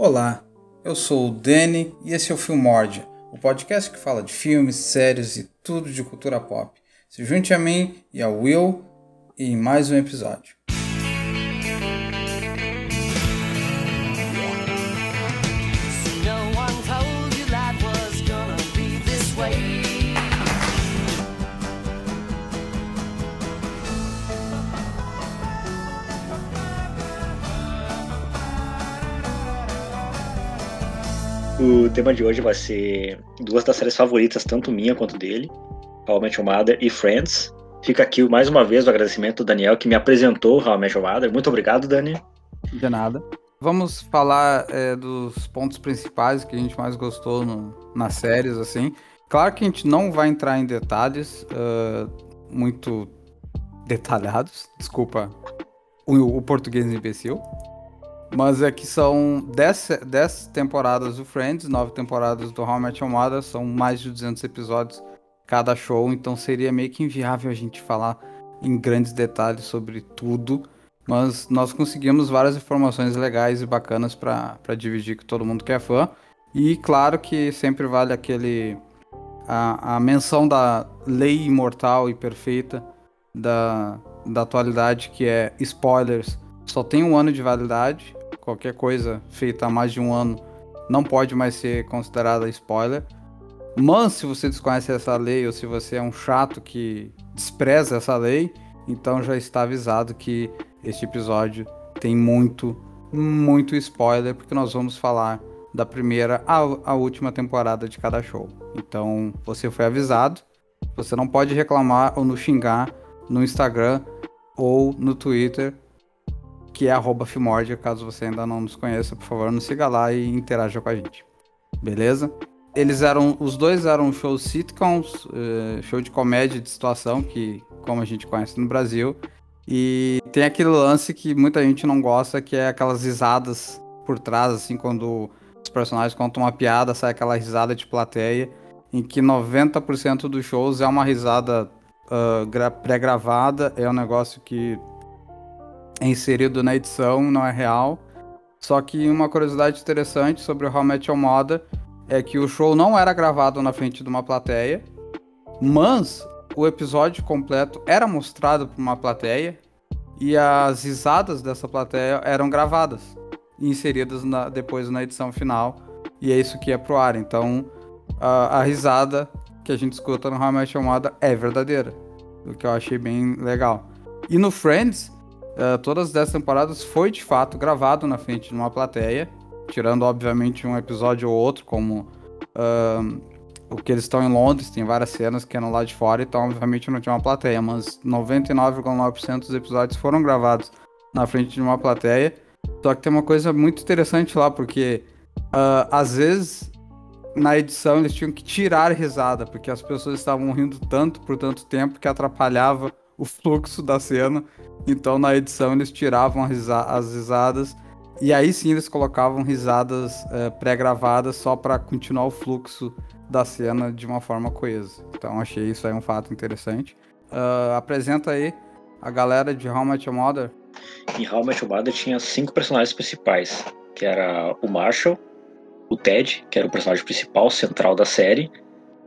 Olá, eu sou o Dani e esse é o Filmórdia, o podcast que fala de filmes, séries e tudo de cultura pop. Se junte a mim e ao Will em mais um episódio. O tema de hoje vai ser duas das séries favoritas, tanto minha quanto dele, How I Met Your Mother e Friends. Fica aqui mais uma vez o agradecimento do Daniel que me apresentou How I Met Your Mother. Muito obrigado, Dani. De nada. Vamos falar é, dos pontos principais que a gente mais gostou no, nas séries, assim. Claro que a gente não vai entrar em detalhes uh, muito detalhados, desculpa o, o português imbecil. Mas é que são 10, temporadas do Friends, 9 temporadas do How I Met Your Mother, são mais de 200 episódios cada show, então seria meio que inviável a gente falar em grandes detalhes sobre tudo. Mas nós conseguimos várias informações legais e bacanas para dividir com todo mundo que é fã. E claro que sempre vale aquele. a, a menção da lei imortal e perfeita da, da atualidade, que é spoilers. Só tem um ano de validade qualquer coisa feita há mais de um ano não pode mais ser considerada spoiler. Mas se você desconhece essa lei ou se você é um chato que despreza essa lei, então já está avisado que este episódio tem muito, muito spoiler, porque nós vamos falar da primeira à, última temporada de cada show. Então você foi avisado, você não pode reclamar ou nos xingar no Instagram ou no Twitter que é arroba Filmordia. Caso você ainda não nos conheça, por favor, nos siga lá e interaja com a gente. Beleza? Eles eram. Os dois eram shows sitcoms, uh, show de comédia de situação, que como a gente conhece no Brasil. E tem aquele lance que muita gente não gosta, que é aquelas risadas por trás, assim, quando os personagens contam uma piada, sai aquela risada de plateia, em que 90% dos shows é uma risada uh, pré-gravada, é um negócio que é inserido na edição, não é real. Só que uma curiosidade interessante sobre o How Met Mother é que o show não era gravado na frente de uma plateia, mas o episódio completo era mostrado para uma plateia e as risadas dessa plateia eram gravadas e inseridas na, depois na edição final e é isso que ia pro ar. Então a, a risada que a gente escuta no How I Met é verdadeira, o que eu achei bem legal. E no Friends uh, todas as 10 temporadas foi de fato gravado na frente de uma plateia, tirando obviamente um episódio ou outro, como uh, o que eles estão em Londres, tem várias cenas que eram lá de fora, então obviamente não tinha uma plateia, mas 99,9% dos episódios foram gravados na frente de uma plateia. Só que tem uma coisa muito interessante lá, porque uh, às vezes na edição eles tinham que tirar risada, porque as pessoas estavam rindo tanto por tanto tempo que atrapalhava o fluxo da cena. Então na edição eles tiravam as risadas e aí sim eles colocavam risadas é, pré-gravadas só para continuar o fluxo da cena de uma forma coesa. Então achei isso aí um fato interessante. Uh, apresenta aí a galera de How Much Your Mother. Em How Much Your Mother tinha cinco personagens principais, que era o Marshall, o Ted, que era o personagem principal, central da série,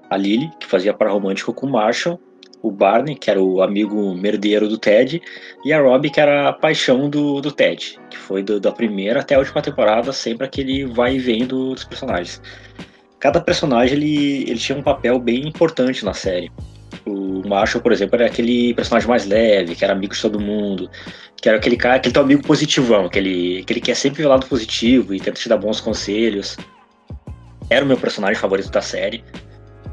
a Lily, que fazia par romântico com o Marshall, o Barney, que era o amigo merdeiro do Ted, e a Robbie, que era a paixão do, do Ted, que foi do, da primeira até a última temporada, sempre aquele vai e vem do, dos personagens. Cada personagem ele, ele tinha um papel bem importante na série. O Marshall, por exemplo, era aquele personagem mais leve, que era amigo de todo mundo, que era aquele cara, aquele teu amigo positivão, aquele, aquele que é sempre o lado positivo e tenta te dar bons conselhos. Era o meu personagem favorito da série.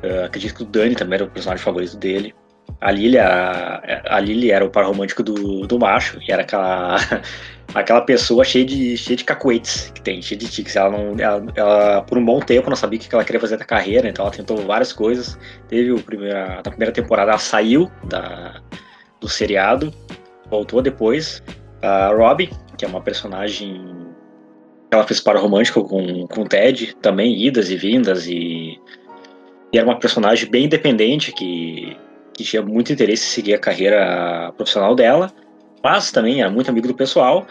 Uh, acredito que o Dani também era o personagem favorito dele. A Lily, a, a Lily era o par romântico do, do macho, e era aquela, aquela pessoa cheia de, cheia de cacuetes que tem, cheia de tics. Ela, não, ela, ela, por um bom tempo, não sabia o que ela queria fazer da carreira, então ela tentou várias coisas. Teve o primeira, na primeira temporada, ela saiu da, do seriado, voltou depois. A Robbie, que é uma personagem ela fez par romântico com, com o Ted, também idas e vindas, e, e era uma personagem bem independente que que tinha muito interesse em seguir a carreira profissional dela, mas também era muito amigo do pessoal.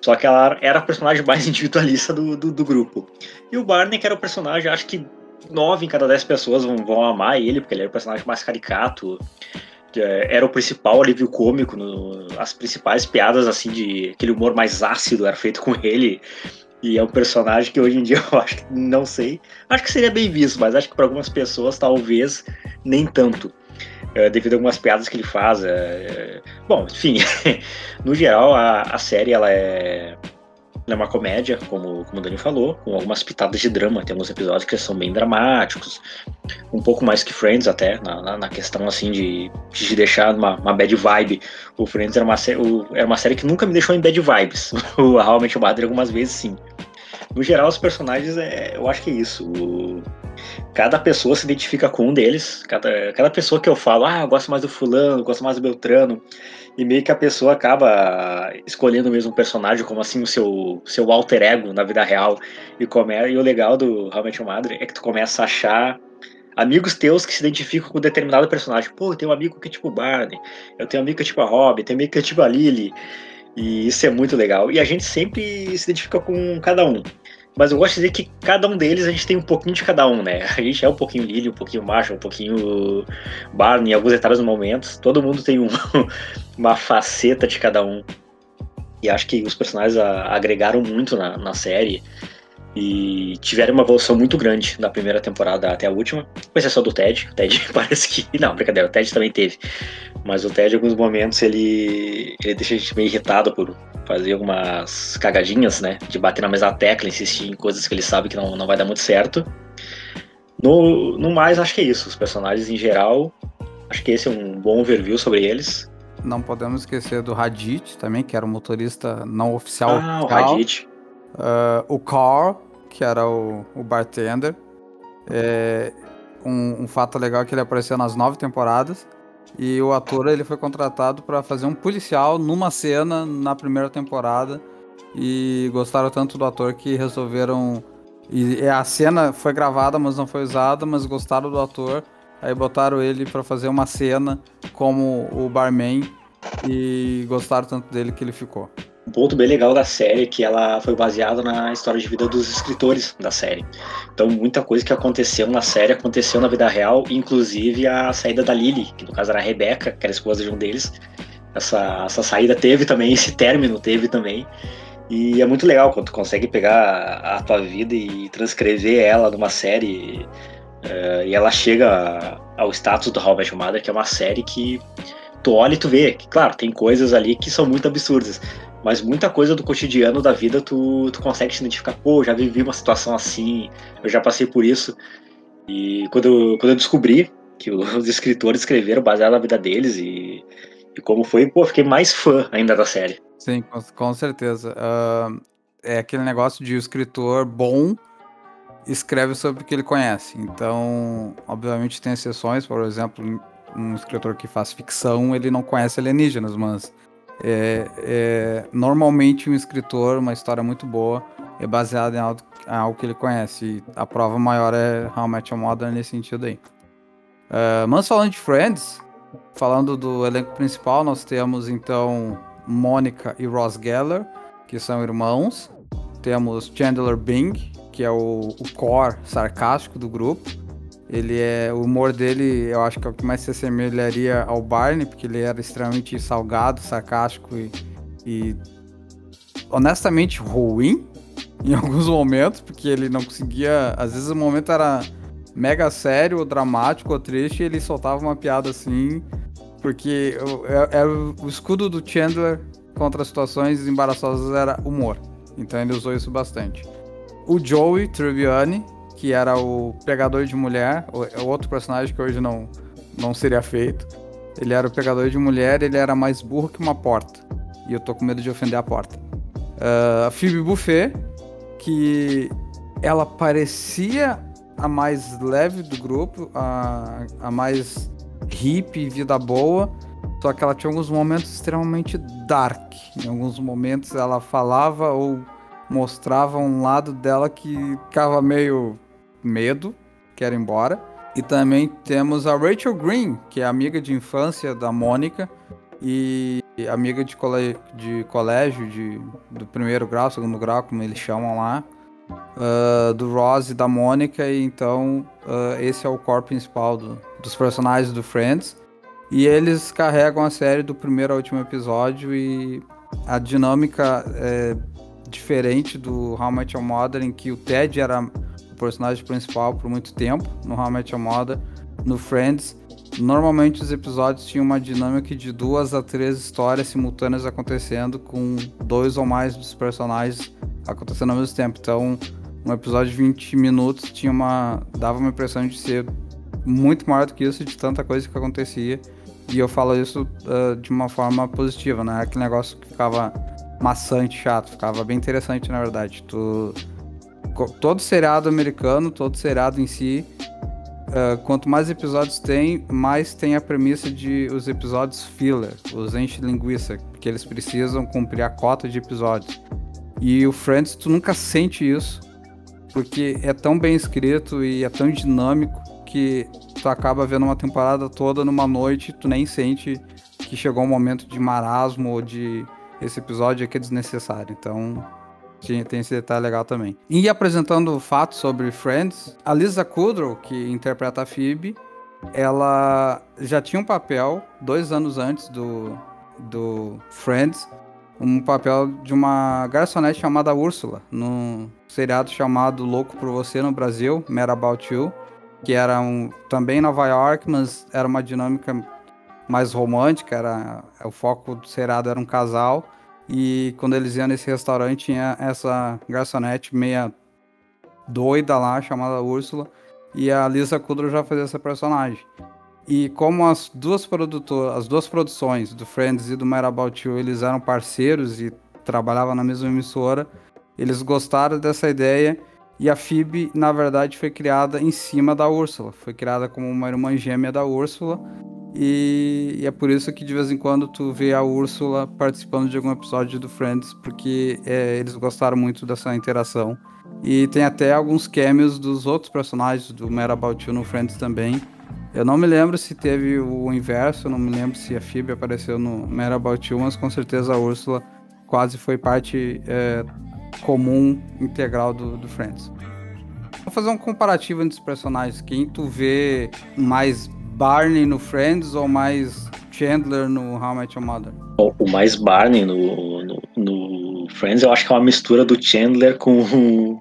Só que ela era a personagem mais individualista do, do, do grupo. E o Barney, que era o personagem, acho que nove em cada dez pessoas vão, vão amar ele, porque ele era o personagem mais caricato. É, era o principal alívio cômico, no, as principais piadas, assim, de aquele humor mais ácido era feito com ele. E é um personagem que hoje em dia eu acho que não sei. Acho que seria bem visto, mas acho que para algumas pessoas talvez nem tanto. É, devido a algumas piadas que ele faz. É, bom, enfim, no geral a, a série ela é é uma comédia, como, como o Dani falou, com algumas pitadas de drama. Tem alguns episódios que são bem dramáticos, um pouco mais que Friends até, na, na, na questão assim de, de deixar uma, uma bad vibe. O Friends era uma, o, era uma série que nunca me deixou em bad vibes. o Met Your Mother algumas vezes sim. No geral, os personagens, é, eu acho que é isso. O, cada pessoa se identifica com um deles. Cada, cada pessoa que eu falo, ah, eu gosto mais do fulano, gosto mais do Beltrano e meio que a pessoa acaba escolhendo mesmo o personagem como assim o seu, seu alter ego na vida real. E, come, e o legal do Met Your Mother é que tu começa a achar amigos teus que se identificam com determinado personagem. Pô, eu tenho um amigo que é tipo o Barney, eu tenho um amigo que é tipo a Robin, tem um amigo que é tipo a Lily. E isso é muito legal. E a gente sempre se identifica com cada um. Mas eu gosto de dizer que cada um deles a gente tem um pouquinho de cada um, né? A gente é um pouquinho Lily, um pouquinho Marshall, um pouquinho Barney, em alguns detalhes momentos. Todo mundo tem um, uma faceta de cada um. E acho que os personagens agregaram muito na, na série e tiveram uma evolução muito grande da primeira temporada até a última, com exceção do Ted. O Ted parece que. Não, brincadeira, o Ted também teve. Mas o Ted, em alguns momentos, ele, ele deixa a gente meio irritado por fazer algumas cagadinhas, né? De bater na mesma tecla, insistir em coisas que ele sabe que não, não vai dar muito certo. No, no mais, acho que é isso. Os personagens em geral, acho que esse é um bom overview sobre eles. Não podemos esquecer do Radit também, que era o motorista não oficial. Ah, o Radit. Uh, o Carl, que era o, o bartender. É, um, um, fato legal é que ele apareceu nas nove temporadas. E o ator ele foi contratado para fazer um policial numa cena na primeira temporada. E gostaram tanto do ator que resolveram. E a cena foi gravada, mas não foi usada, mas gostaram do ator. Aí botaram ele para fazer uma cena como o barman e gostaram tanto dele que ele ficou. Um ponto bem legal da série é que ela foi baseada na história de vida dos escritores da série. Então, muita coisa que aconteceu na série aconteceu na vida real, inclusive a saída da Lily, que no caso era a Rebecca, que era a esposa de um deles. Essa, essa saída teve também, esse término teve também. E é muito legal quando tu consegue pegar a tua vida e transcrever ela numa série. Uh, e ela chega ao status do Met Mother, que é uma série que tu olha e tu vê que, claro, tem coisas ali que são muito absurdas, mas muita coisa do cotidiano da vida tu, tu consegue se identificar, pô, já vivi uma situação assim, eu já passei por isso. E quando eu, quando eu descobri que os escritores escreveram baseado na vida deles e, e como foi, pô, fiquei mais fã ainda da série. Sim, com, com certeza. Uh, é aquele negócio de o escritor bom escreve sobre o que ele conhece. Então, obviamente tem exceções, por exemplo, um escritor que faz ficção, ele não conhece alienígenas, mas é, é, normalmente um escritor, uma história muito boa, é baseada em algo, em algo que ele conhece. E a prova maior é Met Your Mother nesse sentido aí. Uh, mas falando de Friends, falando do elenco principal, nós temos então Mônica e Ross Geller, que são irmãos. Temos Chandler Bing, que é o, o core sarcástico do grupo. Ele é. O humor dele, eu acho que é o que mais se assemelharia ao Barney, porque ele era extremamente salgado, sarcástico e, e honestamente ruim em alguns momentos, porque ele não conseguia. Às vezes o momento era mega sério, ou dramático, ou triste, e ele soltava uma piada assim, porque é, é o escudo do Chandler contra situações embaraçosas era humor. Então ele usou isso bastante. O Joey Tribbiani, que era o pegador de mulher, o, é outro personagem que hoje não, não seria feito. Ele era o pegador de mulher, ele era mais burro que uma porta. E eu tô com medo de ofender a porta. Uh, a Phoebe Buffet, que ela parecia a mais leve do grupo, a, a mais hippie, vida boa, só que ela tinha alguns momentos extremamente dark. Em alguns momentos ela falava ou mostrava um lado dela que ficava meio Medo, Quero Ir Embora. E também temos a Rachel Green, que é amiga de infância da Mônica. E amiga de, cole... de colégio, de... do primeiro grau, segundo grau, como eles chamam lá, uh, do Ross e da Mônica, e então uh, esse é o core principal do... dos personagens do Friends. E eles carregam a série do primeiro ao último episódio e a dinâmica é diferente do How Met Your Mother, em que o Ted era personagem principal por muito tempo no How I Met Your Mother. No Friends, normalmente os episódios tinham uma dinâmica de duas a três histórias simultâneas acontecendo, com dois ou mais dos personagens acontecendo ao mesmo tempo. Então, um episódio de 20 minutos tinha uma. dava uma impressão de ser muito maior do que isso, de tanta coisa que acontecia. E eu falo isso uh, de uma forma positiva, né? Aquele negócio que ficava maçante, chato, ficava bem interessante, na verdade. Tu... Todo seriado americano, todo seriado em si, uh, quanto mais episódios tem, mais tem a premissa de os episódios filler, os enche linguiça, porque eles precisam cumprir a cota de episódios. E o Friends, tu nunca sente isso, porque é tão bem escrito e é tão dinâmico que tu acaba vendo uma temporada toda numa noite, tu nem sente que chegou um momento de marasmo ou de esse episódio aqui é desnecessário. Então, tem esse detalhe legal também. E apresentando fatos sobre Friends, a Lisa Kudrow, que interpreta a Phoebe, ela já tinha um papel dois anos antes do, do Friends, um papel de uma garçonete chamada Úrsula, num seriado chamado Louco por Você no Brasil, Mad About You, que era um, também em Nova York, mas era uma dinâmica mais romântica, era o foco do seriado era um casal e quando eles iam nesse restaurante tinha essa garçonete meia doida lá chamada Úrsula e a Lisa Kudrow já fazia essa personagem. E como as duas produtoras, as duas produções do Friends e do Mad About You, eles eram parceiros e trabalhavam na mesma emissora, eles gostaram dessa ideia e a Phoebe, na verdade, foi criada em cima da Úrsula. Foi criada como uma irmã gêmea da Úrsula e, e, é por isso que de vez em quando tu vê a Úrsula participando de algum episódio do Friends, porque é, eles gostaram muito dessa interação. E tem até alguns cameos dos outros personagens do Mad About You no Friends também. Eu não me lembro se teve o inverso, não me lembro se a Phoebe apareceu no Mad About You, mas com certeza a Úrsula quase foi parte é, comum, integral do, do Friends. Vou fazer um comparativo entre os personagens. Quem tu vê mais Barney no Friends ou mais Chandler no How I Met Your Mother? O, mais Barney no, no, no, Friends eu acho que é uma mistura do Chandler com,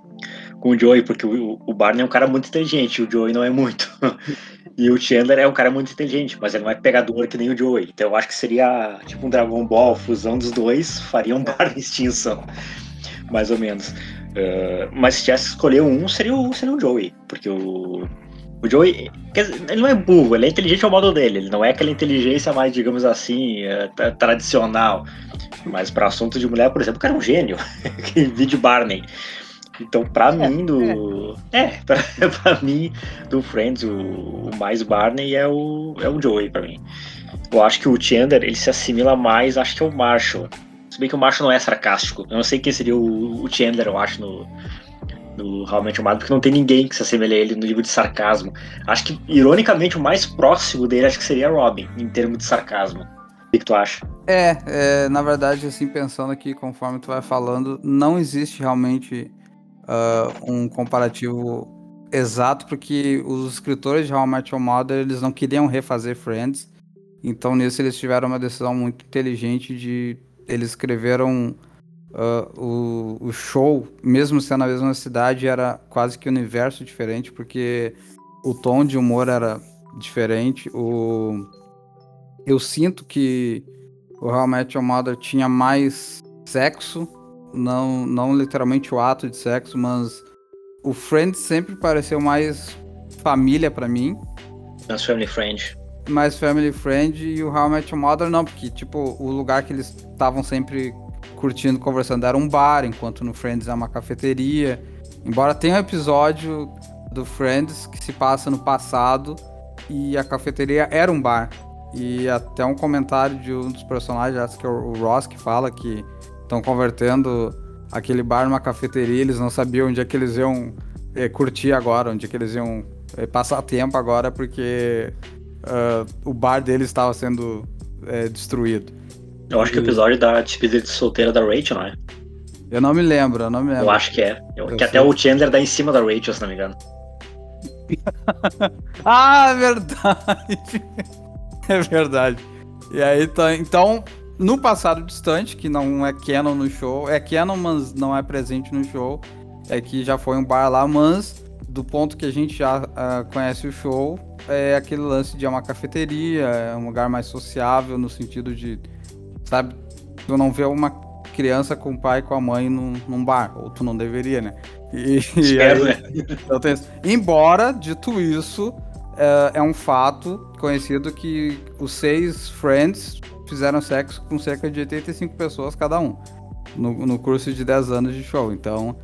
com o Joey, porque o, o Barney é um cara muito inteligente, o Joey não é muito. E o Chandler é um cara muito inteligente, mas ele não é pegador que nem o Joey. Então eu acho que seria tipo um Dragon Ball, fusão dos dois, faria um Barney extinção. Mais ou menos. Uh, mas se tivesse que escolher um, seria o, seria o Joey. Porque o, o Joey, ele não é burro, ele é inteligente ao modo dele. Ele não é aquela inteligência mais, digamos assim, é, tradicional. Mas para assunto de mulher, por exemplo, o cara é um gênio. que vídeo Barney. Então, pra é, mim, do. É, é pra, pra, mim, do Friends, o, o, mais Barney é o, é o Joey, pra mim. Eu acho que o Chandler, ele se assimila mais, acho que é o Marshall. Se bem que o Marshall não é sarcástico. Eu não sei quem seria o, o Chandler, eu acho, no, do realmente amado, porque não tem ninguém que se assemelhe a ele no nível de sarcasmo. Acho que, ironicamente, o mais próximo dele acho que seria Robin, em termos de sarcasmo. O que, que tu acha? É, é, na verdade, assim, pensando aqui, conforme tu vai falando, não existe realmente uh, um comparativo exato, porque os escritores de How I Met Your Mother, eles não queriam refazer Friends, então nisso eles tiveram uma decisão muito inteligente de... Eles escreveram Uh, o, o show, mesmo sendo na mesma cidade, era quase que um universo diferente, porque o tom de humor era diferente. O... Eu sinto que o Met Your Mother tinha mais sexo, não, não literalmente o ato de sexo, mas o Friends sempre pareceu mais família para mim. Mais family friend. Mais family friend e o How I Met Your Mother não, porque tipo, o lugar que eles estavam sempre curtindo, conversando, era um bar, enquanto no Friends é uma cafeteria. Embora tenha um episódio do Friends que se passa no passado e a cafeteria era um bar. E até um comentário de um dos personagens, acho que é o Ross, que fala que estão convertendo aquele bar numa cafeteria, eles não sabiam onde é que eles iam é, curtir agora, onde é que eles iam é, passar tempo agora, porque uh, o bar deles estava sendo é, destruído. Eu acho que o episódio da despedida de solteira da Rachel, não é? Eu não me lembro, eu não me lembro. Eu acho que é. Eu, Eu que sei. até o Chandler dá em cima da Rachel, se não me engano. ah, é verdade. é verdade. E aí, tá, então, no passado distante, que não é canon no show, é canon, mas não é presente no show, é que já foi um bar lá, mas do ponto que a gente já ah, conhece o show, é aquele lance de é uma cafeteria, é um lugar mais sociável, no sentido de, sabe, tu não vê uma criança com o pai e com a mãe num, num bar, ou tu não deveria, né? E, e Espero, aí- né? eu tenho. Embora, dito isso, é, é um fato conhecido que os seis Friends fizeram sexo com cerca de 85 pessoas cada um. No, no curso de 10 anos de show. Então,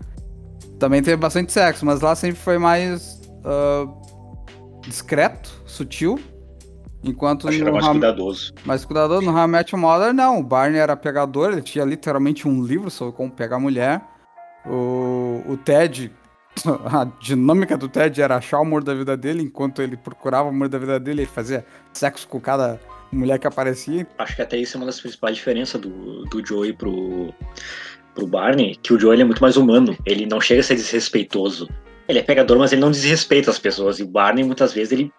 também teve bastante sexo, mas lá sempre foi mais ah, discreto, sutil. Enquanto Acho no mais How- cuidadoso. mas cuidador, no How I Met Your Mother, não. O Barney era pegador, ele tinha literalmente um livro sobre como pegar mulher. O, o Ted, a dinâmica do Ted era achar o amor da vida dele, enquanto ele procurava o amor da vida dele, ele fazia sexo com cada mulher que aparecia. Acho que até isso é uma das principais diferenças do, do Joey pro, pro Barney, que o Joey é muito mais humano. Ele não chega a ser desrespeitoso. Ele é pegador, mas ele não desrespeita as pessoas. E o Barney, muitas vezes, ele,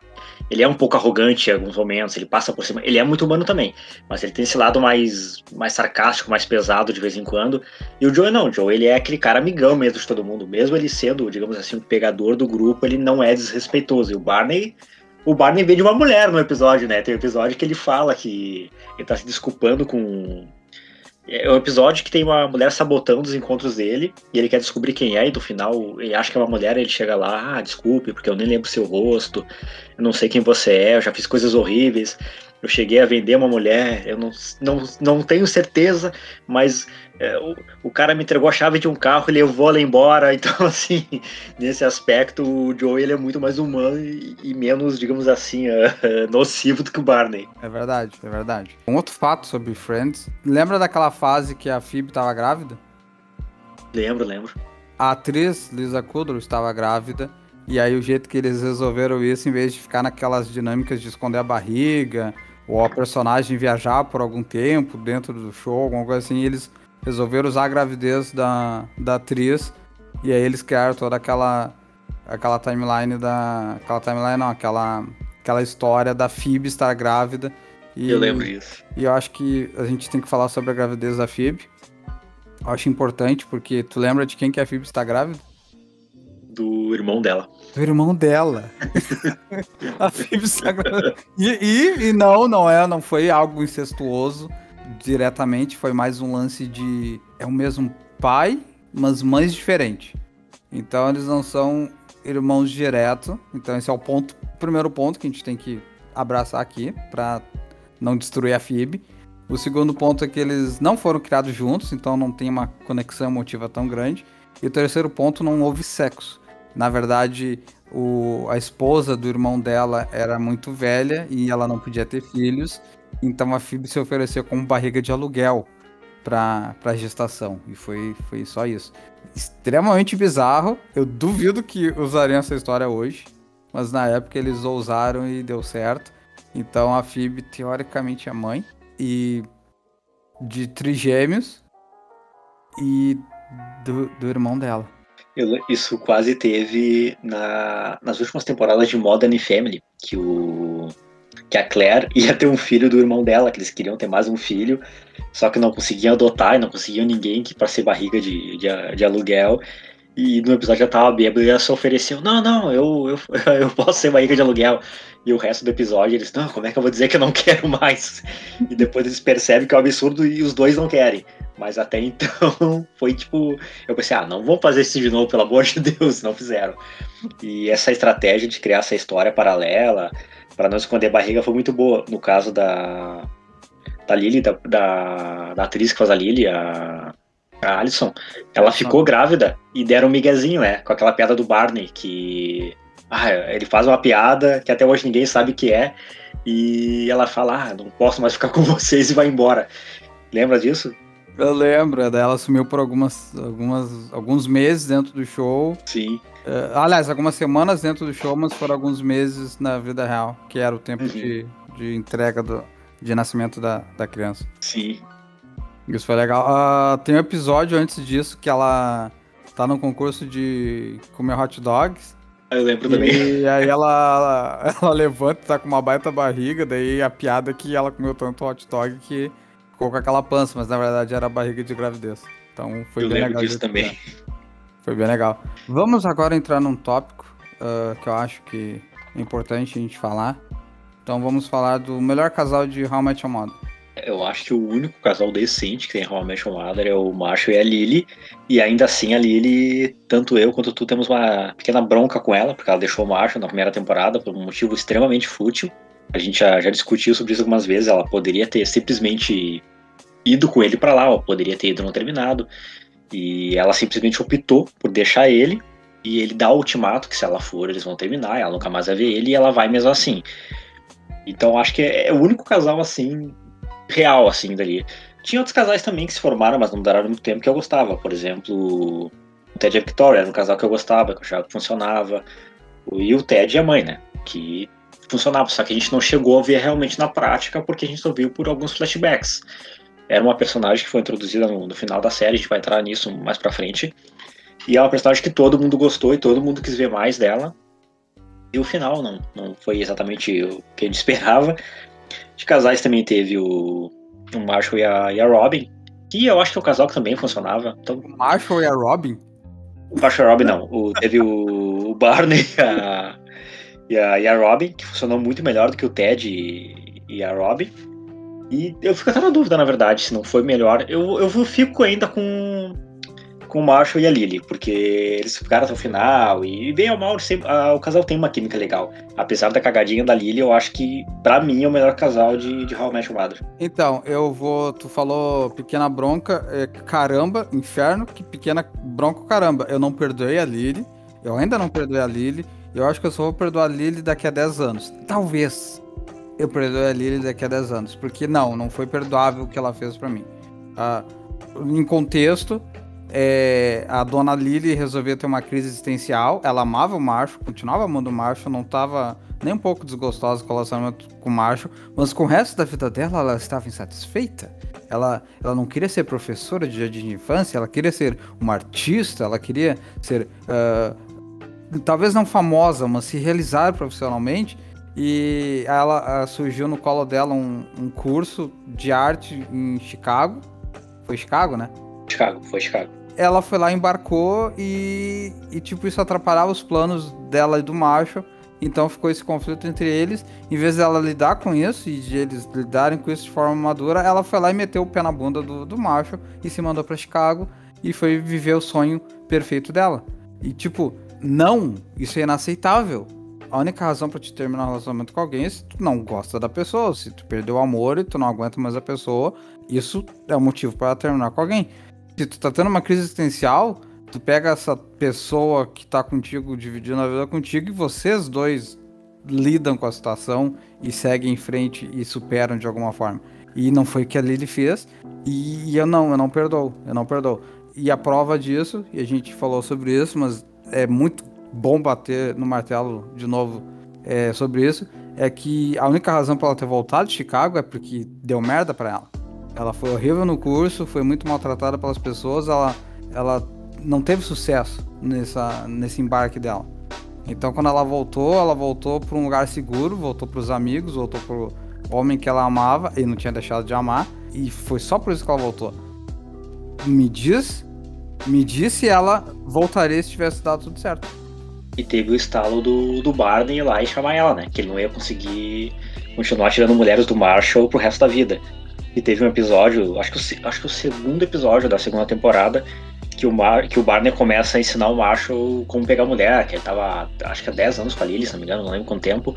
ele é um pouco arrogante em alguns momentos, ele passa por cima. Ele é muito humano também, mas ele tem esse lado mais, mais sarcástico, mais pesado de vez em quando. E o Joey não, o Joey ele é aquele cara amigão mesmo de todo mundo. Mesmo ele sendo, digamos assim, o pegador do grupo, ele não é desrespeitoso. E o Barney. O Barney vem de uma mulher no episódio, né? Tem um episódio que ele fala que ele tá se desculpando com. É um episódio que tem uma mulher sabotando os encontros dele e ele quer descobrir quem é, e no final ele acha que é uma mulher, ele chega lá, ah, desculpe, porque eu nem lembro seu rosto, eu não sei quem você é, eu já fiz coisas horríveis, eu cheguei a vender uma mulher, eu não, não, não tenho certeza, mas é, o, o cara me entregou a chave de um carro, ele levou ela embora, então assim, nesse aspecto o Joey ele é muito mais humano e, e menos, digamos assim, eh, nocivo do que o Barney. É verdade, é verdade. Um outro fato sobre Friends. Lembra daquela fase que a Phoebe tava grávida? Lembro, lembro. A atriz Lisa Kudrow estava grávida. E aí o jeito que eles resolveram isso, em vez de ficar naquelas dinâmicas de esconder a barriga, ou a personagem viajar por algum tempo dentro do show, alguma coisa assim, eles resolveram usar a gravidez da, da atriz. E aí eles criaram toda aquela aquela timeline da. Aquela timeline não, aquela, aquela história da Phoebe estar grávida. E, Eu lembro disso. e eu acho que a gente tem que falar sobre a gravidez da Phoebe. Eu acho importante, porque tu lembra de quem que a Phoebe está grávida? Do irmão dela. Do irmão dela. a Phoebe está grávida. E, e, e não, não é, não foi algo incestuoso diretamente, foi mais um lance de. É o mesmo pai, mas mães diferentes. Então eles não são irmãos direto. Então esse é o ponto, primeiro ponto que a gente tem que abraçar aqui para não destruir a Phoebe. O segundo ponto é que eles não foram criados juntos, então não tem uma conexão emotiva tão grande. E o terceiro ponto, não houve sexo. Na verdade, o, a esposa do irmão dela era muito velha e ela não podia ter filhos. Então a Phoebe se ofereceu como barriga de aluguel para a gestação. E foi, foi só isso. Extremamente bizarro. Eu duvido que usariam essa história hoje. Mas na época eles ousaram e deu certo. Então a Phoebe, teoricamente, é mãe. E de trigêmeos. E do, do irmão dela. Isso quase teve na, nas últimas temporadas de Modern Family, que o que a Claire ia ter um filho do irmão dela, que eles queriam ter mais um filho, só que não conseguiam adotar e não conseguiam ninguém que para ser barriga de, de, de aluguel. E no episódio já tava bêbado e ela se ofereceu: Não, não, eu, eu, eu posso ser barriga de aluguel. E o resto do episódio eles: Não, como é que eu vou dizer que eu não quero mais? E depois eles percebem que é um absurdo e os dois não querem. Mas até então foi tipo. Eu pensei: Ah, não vamos fazer isso de novo, pelo amor de Deus. Não fizeram. E essa estratégia de criar essa história paralela para não esconder barriga foi muito boa. No caso da. Da Lily, da, da, da atriz que faz a Lily, a, a Alison, ela ficou grávida e deram um miguezinho, né? Com aquela piada do Barney, que. Ah, ele faz uma piada que até hoje ninguém sabe o que é. E ela fala: Ah, não posso mais ficar com vocês e vai embora. Lembra disso? Eu lembro, ela sumiu por algumas, algumas, alguns meses dentro do show. Sim. Eh, aliás, algumas semanas dentro do show, mas foram alguns meses na vida real, que era o tempo Uhum. de, de entrega do, de nascimento da, da criança. Sim. Isso foi legal. Uh, tem um episódio antes disso que ela tá no concurso de comer hot dogs. Eu lembro e também. E aí ela, ela, ela levanta, tá com uma baita barriga, daí a piada é que ela comeu tanto hot dog que ficou com aquela pança, mas na verdade era a barriga de gravidez. Então foi eu bem lembro legal. disso também. Foi bem legal. Vamos agora entrar num tópico uh, que eu acho que é importante a gente falar. Então vamos falar do melhor casal de How I Mother. Eu acho que o único casal decente que tem How I Mother é o Macho e a Lily. E ainda assim a Lily, tanto eu quanto tu temos uma pequena bronca com ela, porque ela deixou o Macho na primeira temporada por um motivo extremamente fútil. A gente já, já discutiu sobre isso algumas vezes. Ela poderia ter simplesmente ido com ele para lá, ou poderia ter ido não terminado. E ela simplesmente optou por deixar ele. E ele dá o ultimato que se ela for, eles vão terminar, ela nunca mais vai ver ele e ela vai mesmo assim. Então acho que é, é o único casal assim real assim dali. Tinha outros casais também que se formaram, mas não duraram muito tempo que eu gostava. Por exemplo, o Ted e a Victoria era um casal que eu gostava, que eu achava que funcionava. E o Ted e a mãe, né? Que funcionava, só que a gente não chegou a ver realmente na prática porque a gente só viu por alguns flashbacks. Era uma personagem que foi introduzida no, no final da série, a gente vai entrar nisso mais pra frente. E é uma personagem que todo mundo gostou e todo mundo quis ver mais dela. E o final não, não foi exatamente o que a gente esperava. De casais também teve o, o Marshall e a, e a Robin. Que eu acho que é o casal que também funcionava. Então, o Marshall e a Robin? O Marshall e a Robin não. O, teve o, o Barney e a, e, a, e a Robin, que funcionou muito melhor do que o Ted e, e a Robin. E eu fico até na dúvida, na verdade, se não foi melhor. Eu, eu fico ainda com com o Marshall e a Lily, porque eles ficaram até o final e bem ou mal sempre, a, o casal tem uma química legal. Apesar da cagadinha da Lily, eu acho que para mim é o melhor casal de, de How I Met Your Mother. Então, eu vou, tu falou pequena bronca, é, caramba, inferno, que pequena bronca caramba. Eu não perdoei a Lily, eu ainda não perdoei a Lily, eu acho que eu só vou perdoar a Lily daqui a 10 anos. Talvez eu perdoe a Lily daqui a 10 anos, porque não, não foi perdoável o que ela fez para mim. Ah, em contexto, é, a dona Lily resolveu ter uma crise existencial. Ela amava o Marshall, continuava amando o Marshall, não estava nem um pouco desgostosa com o relacionamento com o Marshall, mas com o resto da vida dela, ela estava insatisfeita. Ela, ela não queria ser professora de jardim de infância, ela queria ser uma artista, ela queria ser, uh, talvez não famosa, mas se realizar profissionalmente. E ela uh, surgiu no colo dela um, um curso de arte em Chicago. Foi Chicago, né? Chicago, foi Chicago ela foi lá, embarcou e, e, tipo, isso atrapalhava os planos dela e do macho. Então ficou esse conflito entre eles. Em vez dela lidar com isso e de eles lidarem com isso de forma madura, ela foi lá e meteu o pé na bunda do, do macho e se mandou para Chicago e foi viver o sonho perfeito dela. E tipo, não, isso é inaceitável. A única razão para te terminar um relacionamento com alguém é se tu não gosta da pessoa, se tu perdeu o amor e tu não aguenta mais a pessoa, isso é o motivo para terminar com alguém se tu tá tendo uma crise existencial, tu pega essa pessoa que tá contigo, dividindo a vida contigo, e vocês dois lidam com a situação e seguem em frente e superam de alguma forma. E não foi o que a Lily fez, e, eu não, eu não perdoo, eu não perdoo. E a prova disso, e a gente falou sobre isso, mas é muito bom bater no martelo de novo é, sobre isso, é que a única razão para ela ter voltado de Chicago é porque deu merda para ela. Ela foi horrível no curso, foi muito maltratada pelas pessoas, ela, ela não teve sucesso nessa, nesse embarque dela. Então, quando ela voltou, ela voltou para um lugar seguro, voltou para os amigos, voltou para o homem que ela amava e não tinha deixado de amar, e foi só por isso que ela voltou. Me diz, me diz se ela voltaria se tivesse dado tudo certo. E teve o estalo do, do Barney lá e chamar ela, né? Que ele não ia conseguir continuar tirando mulheres do Marshall pro resto da vida. E teve um episódio, acho que, o, acho que o segundo episódio da segunda temporada, que o, Mar, que o Barney começa a ensinar o Marshall como pegar mulher, que ele tava, acho que há 10 anos com a Lily, se não me engano, não lembro quanto tempo,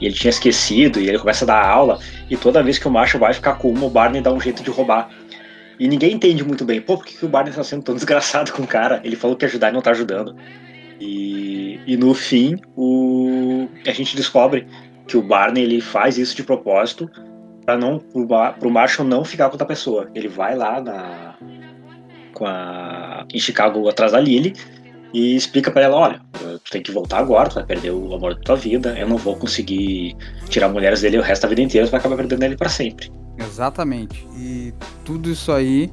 e ele tinha esquecido, e ele começa a dar aula, e toda vez que o Marshall vai ficar com uma, o Barney dá um jeito de roubar. E ninguém entende muito bem, pô, por que, que o Barney tá sendo tão desgraçado com o cara? Ele falou que ajudar e não tá ajudando. E, e no fim, o, a gente descobre que o Barney ele faz isso de propósito para não pro Marshall não ficar com outra pessoa. Ele vai lá na com a em Chicago atrás da Lily e explica para ela, olha, tu tem que voltar agora, tu vai perder o amor da tua vida, eu não vou conseguir tirar mulheres dele o resto da vida inteira, tu vai acabar perdendo ele para sempre. Exatamente. E tudo isso aí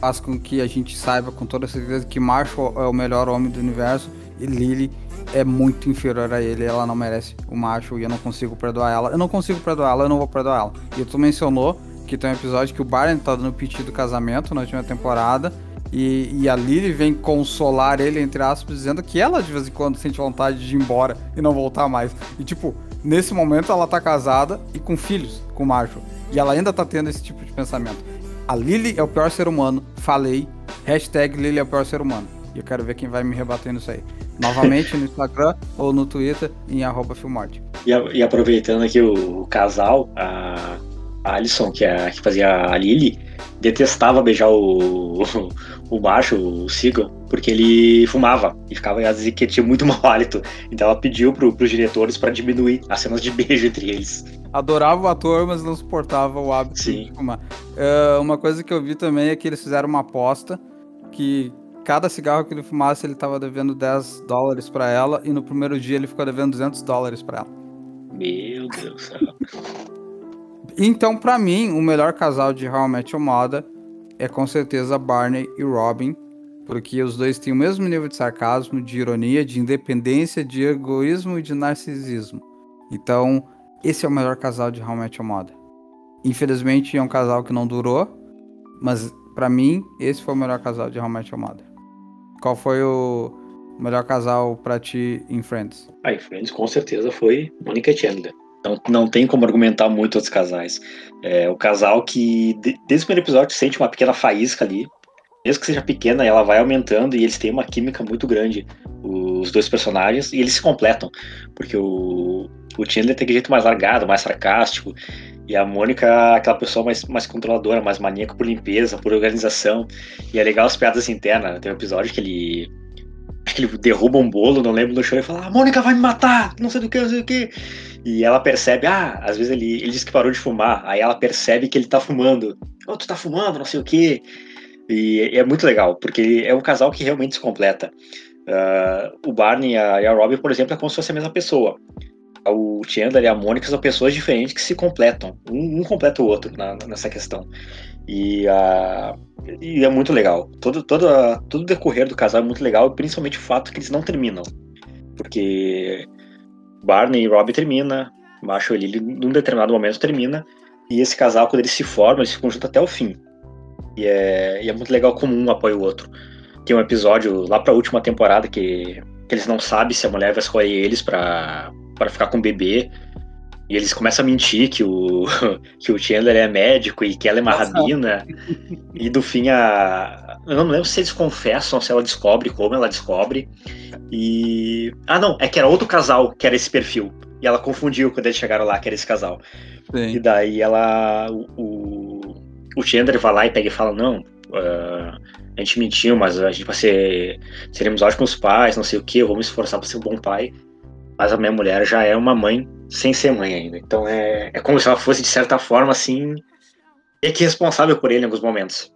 faz com que a gente saiba com toda certeza que Marshall é o melhor homem do universo Lily é muito inferior a ele, ela não merece o macho e eu não consigo perdoar ela. Eu não consigo perdoar ela, eu não vou perdoar ela. E tu mencionou que tem um episódio que o Barney tá dando piti do casamento na última temporada e, e, a Lily vem consolar ele, entre aspas, dizendo que ela de vez em quando sente vontade de ir embora e não voltar mais. E tipo, nesse momento ela tá casada e com filhos com o Marshall. E ela ainda tá tendo esse tipo de pensamento. A Lily é o pior ser humano, falei. Hashtag Lily é o pior ser humano. E eu quero ver quem vai me rebater nisso aí. Novamente no Instagram ou no Twitter em arroba Filmorte. E, e, aproveitando aqui o, o casal, a, a Alison, que, é, que fazia a Lily, detestava beijar o, o, o macho, o Sigan, porque ele fumava e ficava dizer que tinha muito mau hálito. Então ela pediu pro, pros diretores para diminuir as cenas de beijo entre eles. Adorava o ator, mas não suportava o hábito Sim. de fumar. Uh, uma coisa que eu vi também é que eles fizeram uma aposta que cada cigarro que ele fumasse ele tava devendo 10 dólares para ela e no primeiro dia ele ficou devendo 200 dólares para ela. Meu Deus do céu. Então, para mim, o melhor casal de How I Met Your Mother é com certeza Barney e Robin, porque os dois têm o mesmo nível de sarcasmo, de ironia, de independência, de egoísmo e de narcisismo. Então, esse é o melhor casal de How I Met Your Mother. Infelizmente, é um casal que não durou, mas para mim, esse foi o melhor casal de How I Met Your Mother. Qual foi o melhor casal para ti em Friends? Ah, em Friends com certeza foi Monica e Chandler. Não, não tem como argumentar muito outros casais. É o casal que, desde o primeiro episódio, sente uma pequena faísca ali. Mesmo que seja pequena, ela vai aumentando e eles têm uma química muito grande, os dois personagens, e eles se completam. Porque o, o Chandler tem aquele jeito mais largado, mais sarcástico, e a Mônica aquela pessoa mais, mais controladora, mais maníaca por limpeza, por organização. E é legal as piadas internas. Tem um episódio que ele que ele derruba um bolo, não lembro, no chão e fala: A Mônica vai me matar, não sei do que, não sei do que. E ela percebe, ah, às vezes ele, ele diz que parou de fumar, aí ela percebe que ele tá fumando. Oh, tu tá fumando, não sei o que. E é muito legal, porque é um casal que realmente se completa. Uh, o Barney e a, e a Robin, por exemplo, é como se fosse a mesma pessoa. O Chandler e a Mônica são pessoas diferentes que se completam. Um, um completa o outro na, nessa questão. E, uh, e é muito legal. Todo, todo, uh, todo o decorrer do casal é muito legal, principalmente o fato que eles não terminam. Porque Barney e Robbie termina, Marshall e Lily num determinado momento termina, e esse casal, quando eles se formam, eles se conjuntam até o fim. E é, e é muito legal como um apoia o outro. Tem um episódio lá pra última temporada que, que eles não sabem se a mulher vai escolher eles para ficar com o bebê. E eles começam a mentir que o, que o Chandler é médico e que ela é uma Nossa. rabina. E do fim a. Eu não lembro se eles confessam, se ela descobre como ela descobre. E. Ah, não, é que era outro casal que era esse perfil. E ela confundiu quando eles chegaram lá, que era esse casal. Sim. E daí ela. O, o Chandler vai lá e pega e fala: Não, uh, a gente mentiu, mas a gente vai ser. Seremos ótimos pais, não sei o eu vou me esforçar para ser um bom pai. Mas a minha mulher já é uma mãe sem ser mãe ainda. Então é, é como se ela fosse, de certa forma, assim. É que responsável por ele em alguns momentos.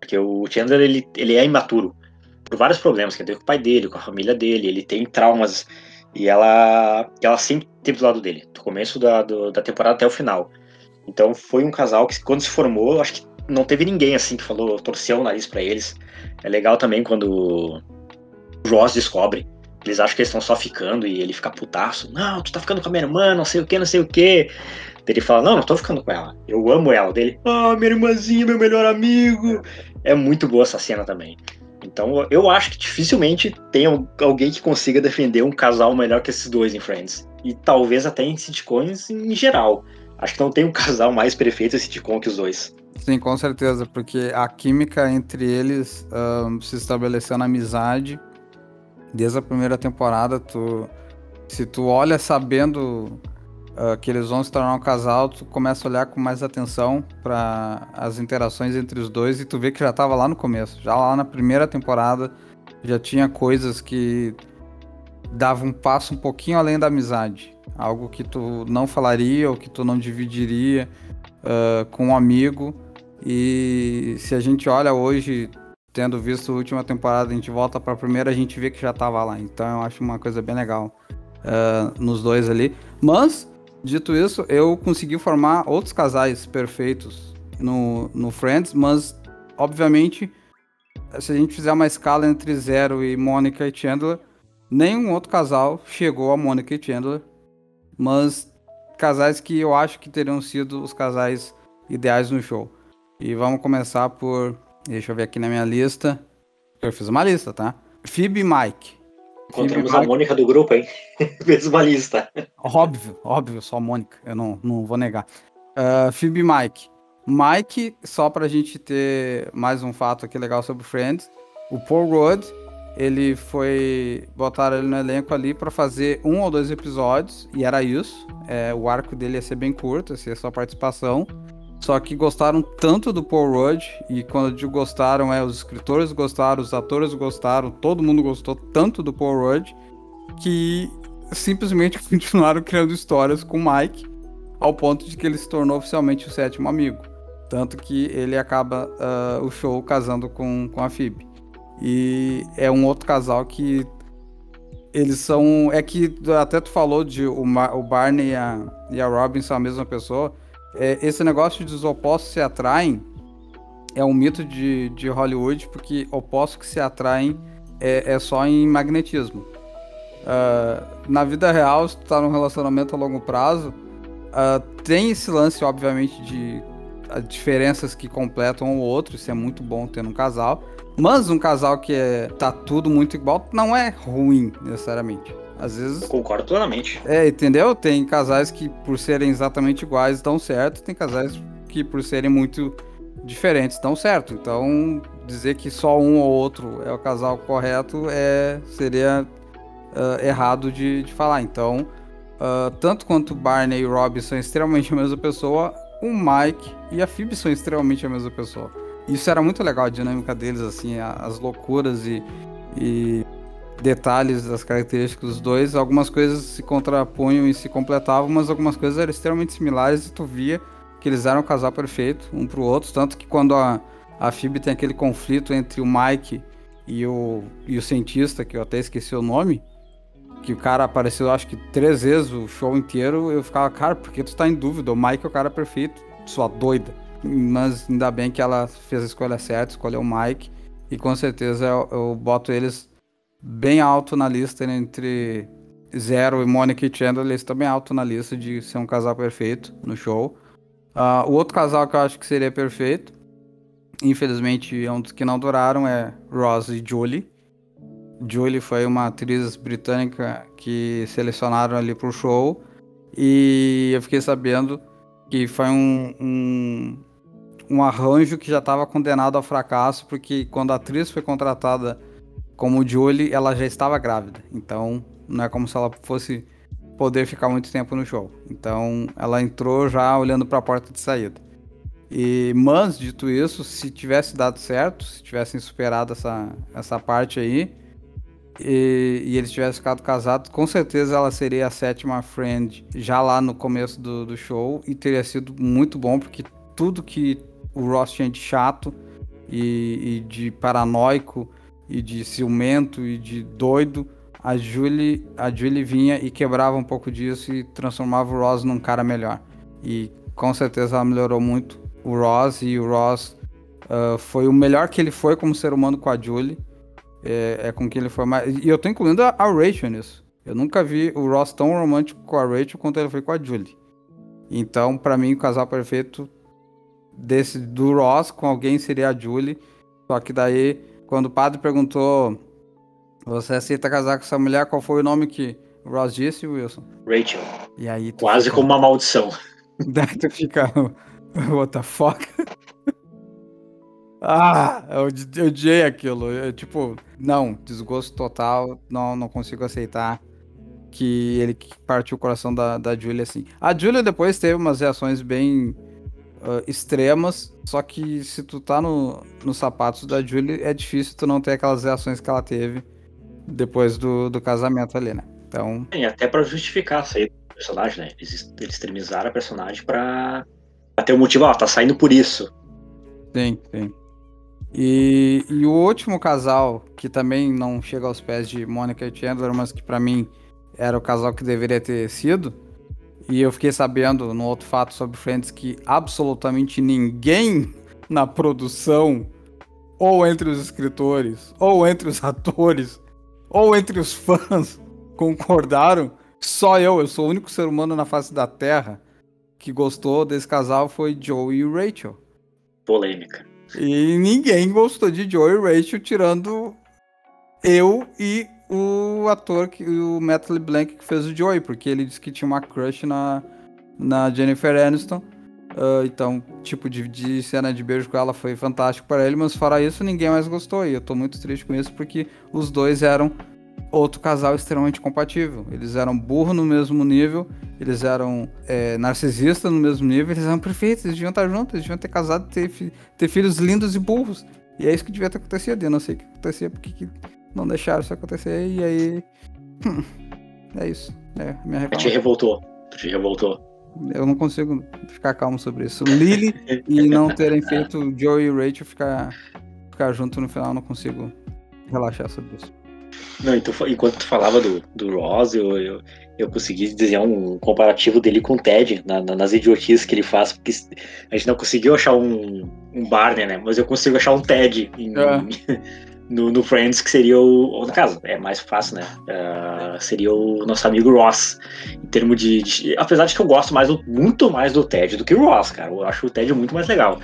Porque o Chandler, ele, ele é imaturo por vários problemas que ele teve com o pai dele, com a família dele, ele tem traumas e ela ela sempre teve do lado dele, do começo da, do, da temporada até o final. Então foi um casal que quando se formou, acho que não teve ninguém assim que falou, torceu o nariz para eles. É legal também quando o Ross descobre, eles acham que eles estão só ficando e ele fica putaço. Não, tu tá ficando com a minha irmã, não sei o que, não sei o que. Ele fala, não, não tô ficando com ela. Eu amo ela. Dele, ah, minha irmãzinha, meu melhor amigo. É muito boa essa cena também. Então eu acho que dificilmente tem alguém que consiga defender um casal melhor que esses dois em Friends. E talvez até em sitcoms em geral. Acho que não tem um casal mais perfeito em sitcom que os dois. Sim, com certeza, porque a química entre eles um, se estabeleceu na amizade. Desde a primeira temporada, tu, se tu olha sabendo uh, que eles vão se tornar um casal, tu começa a olhar com mais atenção para as interações entre os dois e tu vê que já estava lá no começo, já lá na primeira temporada já tinha coisas que davam um passo um pouquinho além da amizade, algo que tu não falaria ou que tu não dividiria uh, com um amigo. E se a gente olha hoje, tendo visto a última temporada, a gente volta para a primeira, a gente vê que já estava lá. Então eu acho uma coisa bem legal uh, nos dois ali. Mas Dito isso, eu consegui formar outros casais perfeitos no, no Friends, mas, obviamente, se a gente fizer uma escala entre Zero e Mônica e Chandler, nenhum outro casal chegou a Mônica e Chandler, mas casais que eu acho que teriam sido os casais ideais no show. E vamos começar por. Deixa eu ver aqui na minha lista. Eu fiz uma lista, tá? Phoebe e Mike. Encontramos a Mônica do grupo, hein? Fez uma lista. Óbvio, óbvio, só a Mônica. Eu não, não vou negar. Uh, Phoebe e Mike. Mike, só pra gente ter mais um fato aqui legal sobre Friends. O Paul Rudd, ele foi. Botaram ele no elenco ali para fazer um ou dois episódios, e era isso. É, o arco dele ia ser bem curto, ia ser só participação. Só que gostaram tanto do Paul Rudd, e quando eu digo gostaram, é os escritores gostaram, os atores gostaram, todo mundo gostou tanto do Paul Rudd, que simplesmente continuaram criando histórias com o Mike, ao ponto de que ele se tornou oficialmente o sétimo amigo. Tanto que ele acaba uh, o show casando com, com a Phoebe. E é um outro casal que eles são. É que até tu falou de o, o Barney e a, e a Robin são a mesma pessoa é, esse negócio de os opostos se atraem é um mito de, de Hollywood, porque opostos que se atraem é, é só em magnetismo. Uh, na vida real, se tu tá num relacionamento a longo prazo, uh, tem esse lance, obviamente, de uh, diferenças que completam o outro, isso é muito bom ter um casal. Mas um casal que é, tá tudo muito igual não é ruim, necessariamente. Às vezes. Eu concordo plenamente. É, entendeu? Tem casais que, por serem exatamente iguais, dão certo, tem casais que, por serem muito diferentes, dão certo. Então, dizer que só um ou outro é o casal correto é seria uh, errado de, de, falar. Então, uh, tanto quanto Barney e Rob são extremamente a mesma pessoa, o Mike e a Phoebe são extremamente a mesma pessoa. Isso era muito legal, a dinâmica deles, assim, as loucuras e, e detalhes das características dos dois. Algumas coisas se contrapunham e se completavam, mas algumas coisas eram extremamente similares e tu via que eles eram um casal perfeito um pro outro. Tanto que quando a, a Phoebe tem aquele conflito entre o Mike e o, e o cientista, que eu até esqueci o nome, que o cara apareceu acho que três vezes o show inteiro, eu ficava, cara, por que tu tá em dúvida? O Mike é o cara perfeito, sua doida. Mas ainda bem que ela fez a escolha certa, escolheu o Mike. E com certeza eu, eu boto eles bem alto na lista entre Zero e Monica e Chandler, eles estão bem alto na lista de ser um casal perfeito no show. Uh, o outro casal que eu acho que seria perfeito, infelizmente é um dos que não duraram, é Ross e Julie. Julie foi uma atriz britânica que selecionaram ali pro show e eu fiquei sabendo que foi um, um, um arranjo que já estava condenado ao fracasso, porque quando a atriz foi contratada como Julie, ela já estava grávida. Então, não é como se ela fosse poder ficar muito tempo no show. Então, ela entrou já olhando para a porta de saída. E, mas, dito isso, se tivesse dado certo, se tivessem superado essa, essa parte aí, e, e, eles tivessem ficado casados, com certeza ela seria a sétima friend já lá no começo do, do show e teria sido muito bom, porque tudo que o Ross tinha de chato e, e de paranoico e de ciumento e de doido, a Julie, a Julie vinha e quebrava um pouco disso e transformava o Ross num cara melhor. E com certeza ela melhorou muito o Ross e o Ross uh, foi o melhor que ele foi como ser humano com a Julie. É, é com quem ele foi mais. E eu tô incluindo a, a Rachel nisso. Eu nunca vi o Ross tão romântico com a Rachel quanto ele foi com a Julie. Então, para mim, o casal perfeito desse do Ross com alguém seria a Julie. Só que daí quando o padre perguntou: Você aceita casar com essa mulher? Qual foi o nome que o Ross disse, Wilson? Rachel. E aí Quase fica... como uma maldição. Daí tu fica. What the fuck? ah, eu odiei aquilo. Eu, tipo, não, desgosto total. Não, não consigo aceitar que ele partiu o coração da, da Julia assim. A Julia depois teve umas reações bem uh, extremas, só que se tu tá no, nos sapatos da Julie, é difícil tu não ter aquelas reações que ela teve depois do, do casamento ali, né? Então. Sim, até para justificar a saída do personagem, né? Eles, eles extremizaram a personagem pra, pra ter um motivo, ó, tá saindo por isso. Sim, sim. E, e o último casal, que também não chega aos pés de Monica e Chandler, mas que para mim era o casal que deveria ter sido, E eu fiquei sabendo no outro fato sobre Friends que absolutamente ninguém na produção, ou entre os escritores, ou entre os atores, ou entre os fãs, concordaram. Só eu, eu sou o único ser humano na face da Terra que gostou desse casal foi Joey e Rachel. Polêmica. E ninguém gostou de Joey e Rachel, tirando eu e o ator, que, o Matt LeBlanc, que fez o Joey, porque ele disse que tinha uma crush na, na Jennifer Aniston. Uh, então, tipo, de, cena de beijo com ela foi fantástico para ele, mas fora isso, ninguém mais gostou. E eu tô muito triste com isso, porque os dois eram outro casal extremamente compatível. Eles eram burro no mesmo nível, eles eram é, narcisistas no mesmo nível, eles eram perfeitos, eles deviam estar juntos, eles deviam ter casado ter, fi ter filhos lindos e burros. E é isso que devia ter acontecido. Eu não sei o que acontecia, porque que não deixaram isso acontecer, e aí. Hum, é isso. É, minha reclamação. Te revoltou. Te revoltou. Eu não consigo ficar calmo sobre isso. Lily e não terem feito Joey e Rachel ficar, ficar junto no final, não consigo relaxar sobre isso. Não, então, enquanto tu falava do, do Ross, eu, eu, eu consegui desenhar um comparativo dele com o Ted, na, na, nas idiotices que ele faz, porque a gente não conseguiu achar um, um Barney, né? Mas eu consigo achar um Ted em, é. no, no, Friends, que seria o. Ou no caso, é mais fácil, né? Uh, seria o nosso amigo Ross. Em termos de, de, Apesar de que eu gosto mais muito mais do Ted do que o Ross, cara. Eu acho o Ted muito mais legal.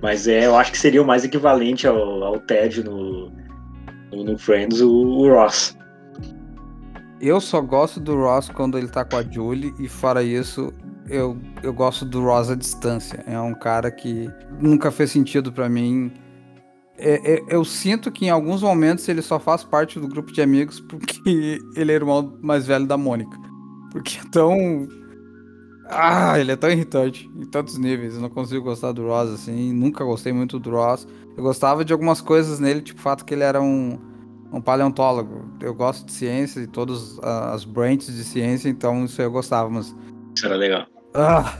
Mas é, eu acho que seria o mais equivalente ao, ao Ted no, no Friends, o, o, Ross. Eu só gosto do Ross quando ele tá com a Julie, e fora isso, eu, eu gosto do Ross à distância. É um cara que nunca fez sentido para mim. É, é, eu sinto que em alguns momentos ele só faz parte do grupo de amigos porque ele é irmão mais velho da Mônica. Porque é tão. Ah, ele é tão irritante em tantos níveis. Eu não consigo gostar do Ross assim. Nunca gostei muito do Ross. Eu gostava de algumas coisas nele, tipo o fato que ele era um, um paleontólogo. Eu gosto de ciência e todas as branches de ciência, então isso eu gostava, mas. Isso era legal. Ah,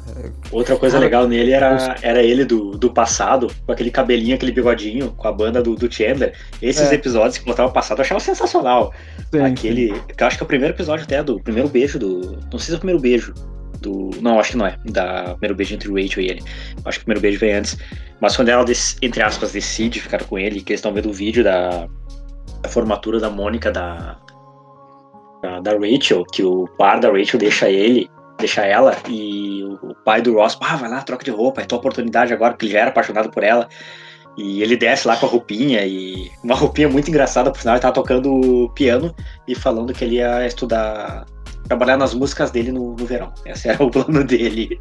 Outra coisa cara, legal nele era, era ele do, do passado, com aquele cabelinho, aquele bigodinho, com a banda do, do Chandler. Esses é. episódios que botavam o passado eu achava sensacional. Sim, aquele. Sim. Que eu acho que é o primeiro episódio até do primeiro beijo do. Não sei se é o primeiro beijo do. Não, acho que não é. Da primeiro beijo entre o Rachel e ele. Acho que o primeiro beijo vem antes. Mas quando ela, entre aspas, decide ficar com ele, que eles estão vendo o vídeo da, da formatura da Mônica da, da, da, Rachel, que o par da Rachel deixa ele, deixa ela, e o, o pai do Ross, ah, vai lá, troca de roupa, é tua oportunidade agora, porque ele já era apaixonado por ela. E ele desce lá com a roupinha e uma roupinha muito engraçada, por sinal, ele tava tocando piano e falando que ele ia estudar trabalhar nas músicas dele no, no verão. Esse era o plano dele.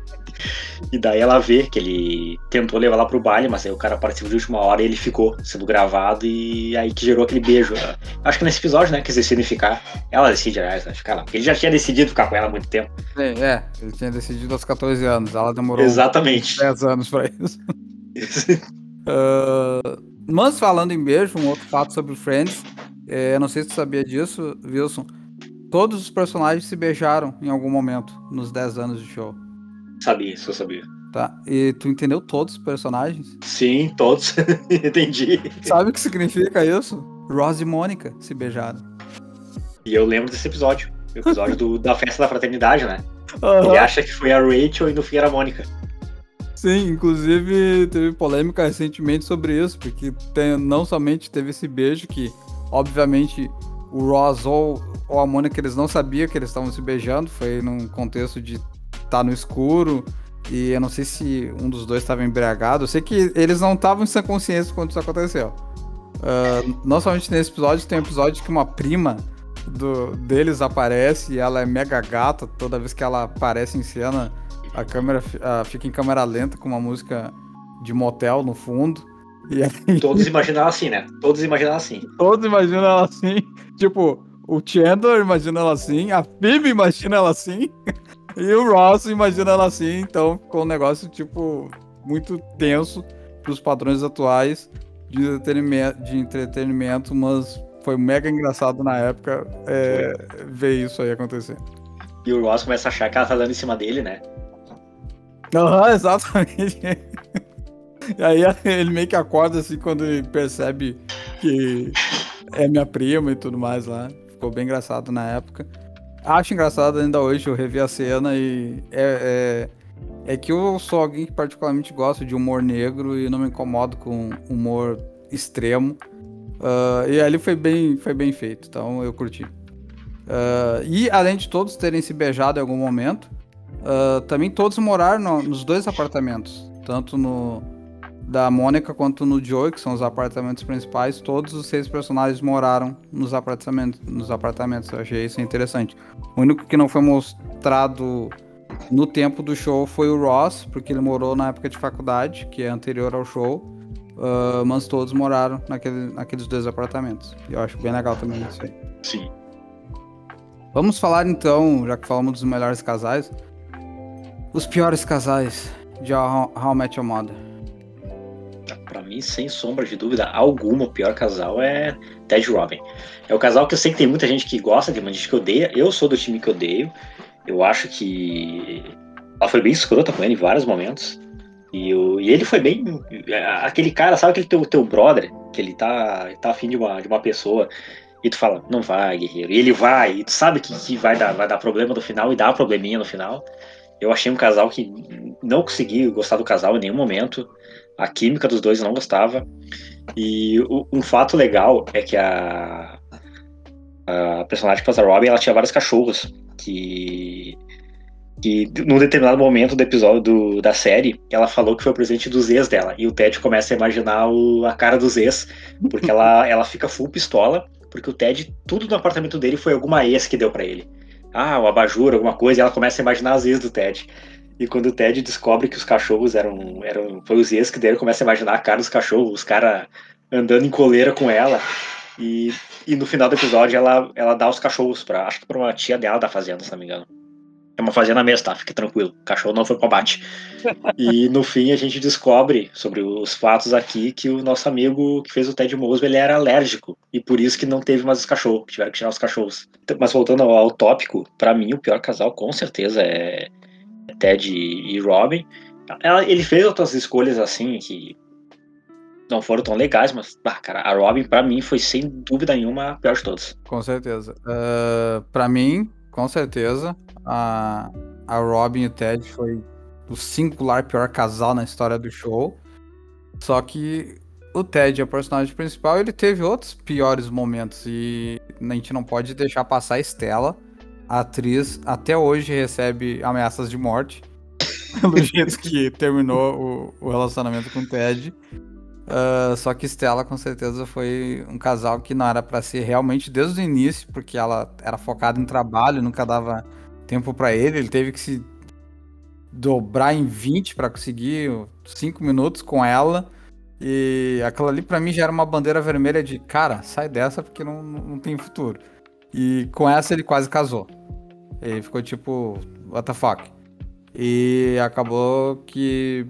E daí ela vê que ele tentou levar ela pro baile, mas aí o cara apareceu de última hora e ele ficou sendo gravado e aí que gerou aquele beijo. Acho que nesse episódio, né, que eles decidem ficar. Ela decide, aliás, acho que ela. Ele já tinha decidido ficar com ela há muito tempo. É, é ele tinha decidido aos 14 anos. Ela demorou Exatamente. 10 anos pra isso. uh, mas falando em beijo, um outro fato sobre o Friends. É, não sei se tu sabia disso, Wilson. Todos os personagens se beijaram em algum momento nos 10 anos de show. Sabia, só sabia. Tá, e tu entendeu todos os personagens? Sim, todos. Entendi. Sabe o que significa isso? Ross e Mônica se beijaram. E eu lembro desse episódio. O episódio do, da festa da fraternidade, né? Uhum. Ele acha que foi a Rachel e no fim era a Mônica. Sim, inclusive teve polêmica recentemente sobre isso, porque tem, não somente teve esse beijo que, obviamente, o Ross ou, ou a Mônica, eles não sabiam que eles estavam se beijando, foi num contexto de estar tá no escuro, e eu não sei se um dos dois estava embriagado, eu sei que eles não estavam sem consciência quando isso aconteceu. Uh, não somente nesse episódio, tem um episódio que uma prima do, deles aparece e ela é mega gata, toda vez que ela aparece em cena, a câmera uh, fica em câmera lenta com uma música de motel no fundo. Aí... Todos imaginam ela assim, né? Todos imaginam ela assim. Todos imaginam ela assim. Tipo, o Chandler imagina ela assim, a Phoebe imagina ela assim, e o Ross imagina ela assim. Então ficou um negócio, tipo, muito tenso pros padrões atuais de entretenimento, de entretenimento mas foi mega engraçado na época é, ver isso aí acontecer. E o Ross começa a achar que ela tá dando em cima dele, né? Aham, uhum, exatamente. E aí ele meio que acorda assim quando percebe que é minha prima e tudo mais lá. Ficou bem engraçado na época. acho engraçado ainda hoje, eu revi a cena e é, é, é, que eu sou alguém que particularmente gosta de humor negro e não me incomodo com humor extremo. Uh, e ali foi bem, foi bem feito, então eu curti. Uh, e além de todos terem se beijado em algum momento, uh, também todos moraram no, nos dois apartamentos, tanto no da Mônica quanto no Joey, que são os apartamentos principais. Todos os seis personagens moraram nos apartamentos, nos apartamentos. Eu achei isso interessante. O único que não foi mostrado no tempo do show foi o Ross, porque ele morou na época de faculdade, que é anterior ao show. Uh, mas todos moraram naquele, naqueles dois apartamentos. E eu acho bem legal também isso aí. Sim. Vamos falar então, já que falamos dos melhores casais, os piores casais de How, How Met Your Mother. Pra mim, sem sombra de dúvida alguma, o pior casal é Ted Robin. É o casal que eu sei que tem muita gente que gosta, tem muita gente que odeia. Eu sou do time que odeio. Eu acho que ela foi bem escrota com ele em vários momentos. E, o, e ele foi bem. Aquele cara, sabe aquele teu, teu brother, que ele tá, tá afim de uma, de uma pessoa, e tu fala, não vai, guerreiro. E ele vai, e tu sabe que, que vai, dar, vai dar problema no final, e dá probleminha no final. Eu achei um casal que não consegui gostar do casal em nenhum momento. A química dos dois eu não gostava. E o, um fato legal é que a, a personagem que faz a Robin, ela tinha vários cachorros que que num determinado momento do episódio do, da série, ela falou que foi o presente dos ex dela. E o Ted começa a imaginar o, a cara dos ex, porque ela, ela fica full pistola, porque o Ted, tudo no apartamento dele foi alguma ex que deu para ele. Ah, o abajur, alguma coisa, e ela começa a imaginar as ex do Ted. E quando o Ted descobre que os cachorros eram. eram foi os ex que dele, começa a imaginar a cara dos cachorros, os caras andando em coleira com ela. E, e no final do episódio ela, ela dá os cachorros pra. Acho que pra uma tia dela da fazenda, se não me engano. É uma fazenda mesmo, tá? Fique tranquilo. O cachorro não foi pro abate. e no fim a gente descobre sobre os fatos aqui que o nosso amigo que fez o Ted Mosby ele era alérgico. E por isso que não teve mais os cachorros, tiveram que tirar os cachorros. Então, mas voltando ao, ao tópico, para mim o pior casal com certeza é Ted e Robin. ele fez outras escolhas assim que não foram tão legais, mas, bah, cara, a Robin, para mim, foi sem dúvida nenhuma a pior de todos. Com certeza. Uh, para mim, com certeza, a, a Robin e o Ted foi o singular pior casal na história do show. Só que o Ted é o personagem principal, ele teve outros piores momentos e a gente não pode deixar passar a Estela. A atriz até hoje recebe ameaças de morte pelo jeito que terminou o, o relacionamento com o Ted. Uh, só que Stella com certeza foi um casal que não era para ser realmente desde o início, porque ela era focada em trabalho, nunca dava tempo para ele, ele teve que se dobrar em 20 para conseguir 5 minutos com ela. E aquilo ali para mim já era uma bandeira vermelha de, cara, sai dessa porque não, não tem futuro. E com essa ele quase casou. Ele ficou tipo, what the fuck. E acabou que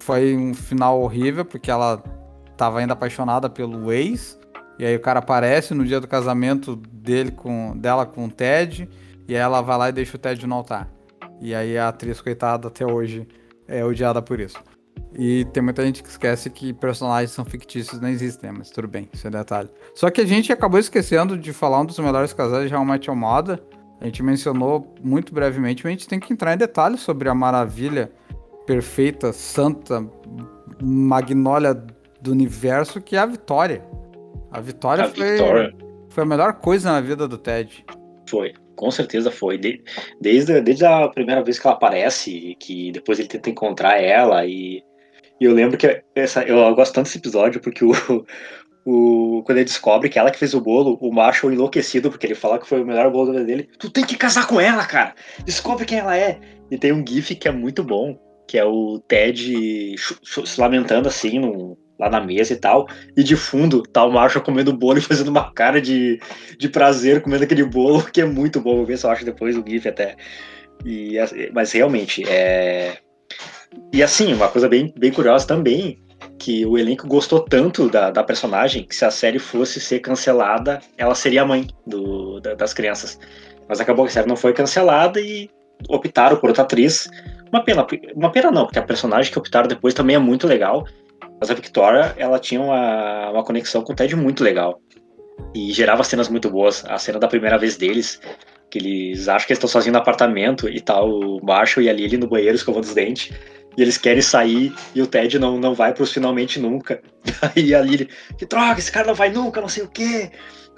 foi um final horrível, porque ela tava ainda apaixonada pelo ex. E aí o cara aparece no dia do casamento dele com, dela com o Ted. E aí ela vai lá e deixa o Ted no altar. E aí a atriz, coitada, até hoje é odiada por isso. E tem muita gente que esquece que personagens são fictícios, não existem, mas tudo bem, isso é detalhe. Só que a gente acabou esquecendo de falar um dos melhores casais de How I Mother. A gente mencionou muito brevemente, mas a gente tem que entrar em detalhes sobre a maravilha perfeita, santa, magnólia do universo, que é a Vitória. A Vitória, a foi, Vitória. foi a melhor coisa na vida do Ted. Foi, com certeza foi. De, desde, desde a primeira vez que ela aparece, que depois ele tenta encontrar ela, e, e eu lembro que essa, eu gosto tanto desse episódio porque o, o, quando ele descobre que ela que fez o bolo, o Marshall enlouquecido, porque ele fala que foi o melhor bolo da vida dele. Tu tem que casar com ela, cara! Descobre quem ela é! E tem um GIF que é muito bom, que é o Ted se lamentando assim no, lá na mesa e tal, e de fundo tá o Marshall comendo bolo e fazendo uma cara de, de prazer comendo aquele bolo, que é muito bom, vou ver se eu acho depois o GIF até. E, mas realmente, é... E assim, uma coisa bem, bem curiosa também, que o elenco gostou tanto da, da personagem, que se a série fosse ser cancelada, ela seria a mãe do, da, das crianças. Mas acabou que a série não foi cancelada e optaram por outra atriz, uma pena, uma pena não, porque a personagem que optaram depois também é muito legal. Mas a Victoria, ela tinha uma, uma conexão com o Ted muito legal. E gerava cenas muito boas. A cena da primeira vez deles, que eles acham que eles estão sozinhos no apartamento e tal, o Marshall e a Lily no banheiro escovando os dentes. E eles querem sair e o Ted não, não vai pros finalmente nunca. Aí a Lily, que droga, esse cara não vai nunca, não sei o quê.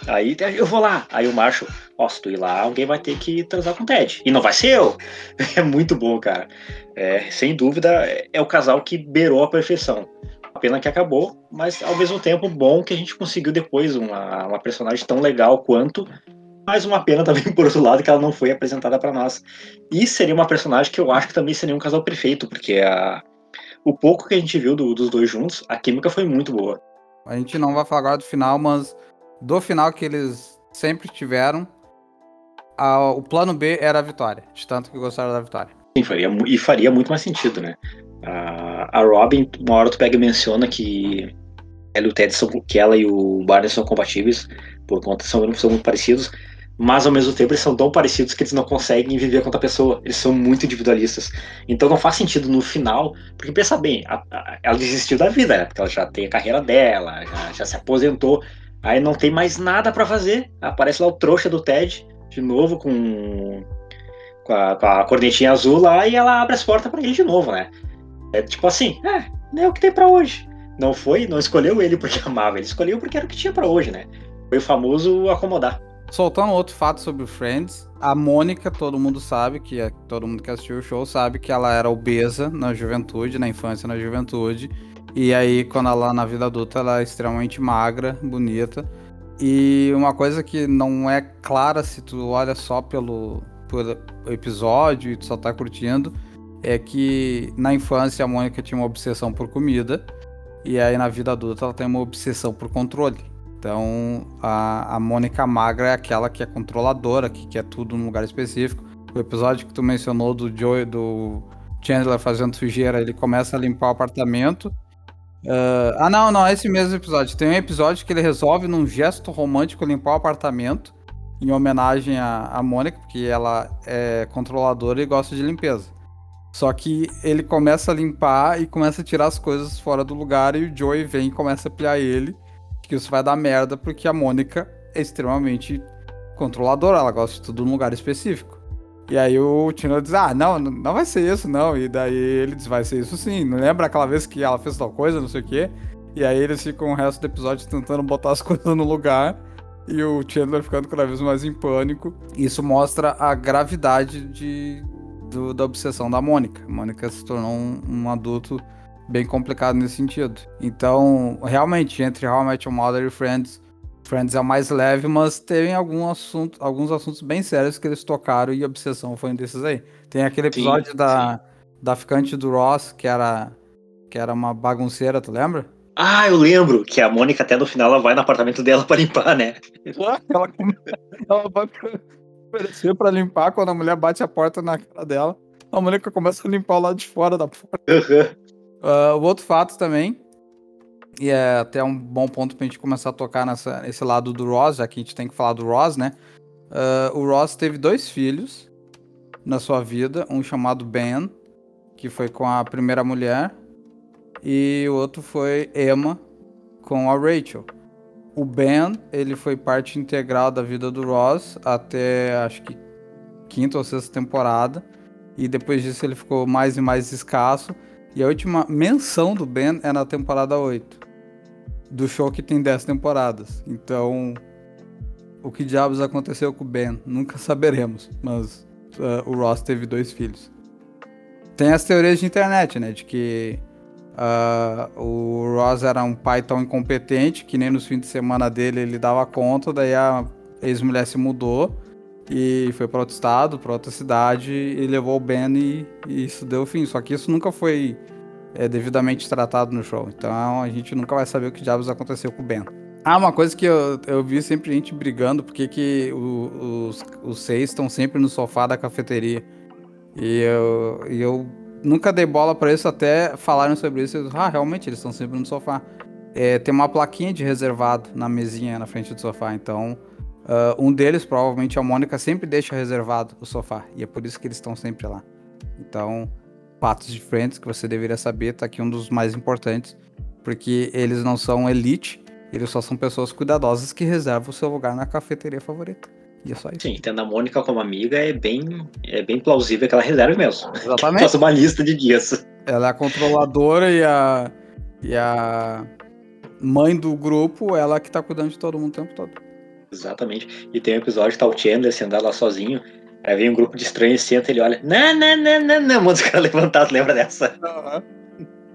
Aí eu vou lá. Aí o Marshall, ó, se tu ir lá, alguém vai ter que transar com o Ted. E não vai ser eu. É muito bom, cara. É, sem dúvida, é o casal que beirou a perfeição. A pena que acabou, mas ao mesmo tempo bom que a gente conseguiu depois uma, uma personagem tão legal quanto mais uma pena também, por outro lado, que ela não foi apresentada para nós. E seria uma personagem que eu acho que também seria um casal perfeito, porque a, o pouco que a gente viu do, dos dois juntos, a química foi muito boa. A gente não vai falar agora do final, mas do final que eles sempre tiveram, a, o plano B era a vitória, de tanto que gostaram da vitória. Sim, faria, e faria muito mais sentido, né? A, a Robin, uma hora tu pega e menciona que ela e o Ted são, que ela e o Barney são compatíveis, por conta são, são muito parecidos mas ao mesmo tempo eles são tão parecidos que eles não conseguem viver com outra pessoa. Eles são muito individualistas. Então não faz sentido no final, porque pensa bem, a, a, ela desistiu da vida, né? Porque ela já tem a carreira dela, já, já se aposentou, aí não tem mais nada para fazer. Aparece lá o trouxa do Ted, de novo, com, com, a, com a cornetinha azul lá, e ela abre as portas para ele de novo, né? É tipo assim, é, é o que tem para hoje. Não foi, não escolheu ele porque amava, ele escolheu porque era o que tinha para hoje, né? Foi o famoso acomodar. Soltando outro fato sobre o Friends, a Mônica, todo mundo sabe, que é, todo mundo que assistiu o show sabe que ela era obesa na juventude, na infância na juventude. E aí, quando ela na vida adulta, ela é extremamente magra, bonita. E uma coisa que não é clara se tu olha só pelo episódio e tu só tá curtindo, é que na infância a Mônica tinha uma obsessão por comida. E aí na vida adulta ela tem uma obsessão por controle. Então, a, a Mônica Magra é aquela que é controladora, que quer tudo num lugar específico. O episódio que tu mencionou do Joey, do Chandler fazendo sujeira, ele começa a limpar o apartamento. Uh, ah, não, não, é esse mesmo episódio. Tem um episódio que ele resolve, num gesto romântico, limpar o apartamento, em homenagem à, à Mônica, porque ela é controladora e gosta de limpeza. Só que ele começa a limpar e começa a tirar as coisas fora do lugar, e o Joey vem e começa a pilhar ele que isso vai dar merda porque a Mônica é extremamente controladora, ela gosta de tudo num lugar específico. E aí o Tino diz, ah, não, não vai ser isso, não. E daí ele diz, vai ser isso sim. Não lembra aquela vez que ela fez tal coisa, não sei o quê? E aí eles ficam o resto do episódio tentando botar as coisas no lugar. E o Chandler ficando cada vez mais em pânico. Isso mostra a gravidade de, do, da obsessão da Mônica. A Mônica se tornou um, um adulto bem complicado nesse sentido. Então, realmente, entre How I Met Your Mother e Friends, Friends é o mais leve, mas tem algum assunto, alguns assuntos bem sérios que eles tocaram e obsessão foi um desses aí. Tem aquele episódio sim, da, sim. da ficante do Ross, que era, que era uma bagunceira, tu lembra? Ah, eu lembro que a Mônica até no final ela vai no apartamento dela para limpar, né? ela, ela vai oferecer para limpar quando a mulher bate a porta na cara dela. A Mônica começa a limpar o lado de fora da porta. Uhum. Uh, o outro fato também, e é até um bom ponto pra gente começar a tocar nessa, nesse lado do Ross, já que a gente tem que falar do Ross, né? Uh, o Ross teve dois filhos na sua vida, um chamado Ben, que foi com a primeira mulher, e o outro foi Emma, com a Rachel. O Ben, ele foi parte integral da vida do Ross até acho que quinta ou sexta temporada, e depois disso ele ficou mais e mais escasso. E a última menção do Ben é na temporada 8. Do show que tem 10 temporadas. Então, o que diabos aconteceu com o Ben? Nunca saberemos. Mas uh, o Ross teve dois filhos. Tem as teorias de internet, né? De que uh, o Ross era um pai tão incompetente que nem nos fins de semana dele ele dava conta, daí a ex-mulher se mudou e foi para outro estado, para outra cidade e levou o Ben e, e, isso deu fim. Só que isso nunca foi é, devidamente tratado no show. Então a gente nunca vai saber o que diabos aconteceu com o Ben. Ah, uma coisa que eu, eu vi sempre gente brigando, porque que o, os, os seis estão sempre no sofá da cafeteria. E eu, e eu nunca dei bola para isso até falarem sobre isso. Eu, ah, realmente, eles estão sempre no sofá. É, tem uma plaquinha de reservado na mesinha na frente do sofá, então Uh, um deles, provavelmente a Mônica, sempre deixa reservado o sofá. E é por isso que eles estão sempre lá. Então, fatos de Friends que você deveria saber, tá aqui um dos mais importantes. Porque eles não são elite, eles só são pessoas cuidadosas que reservam o seu lugar na cafeteria favorita. E é só isso. Sim, tendo a Mônica como amiga é bem, é bem plausível que ela reserve mesmo. Exatamente. Faça uma lista de dias. Ela é a controladora e a. E a mãe do grupo, ela que tá cuidando de todo mundo o tempo todo. Exatamente. E tem um episódio que tá o Chandler sentado lá sozinho. Aí vem um grupo de estranhos, senta ele olha. Não, não, não, não, não. Manda os caras levantados, lembra dessa?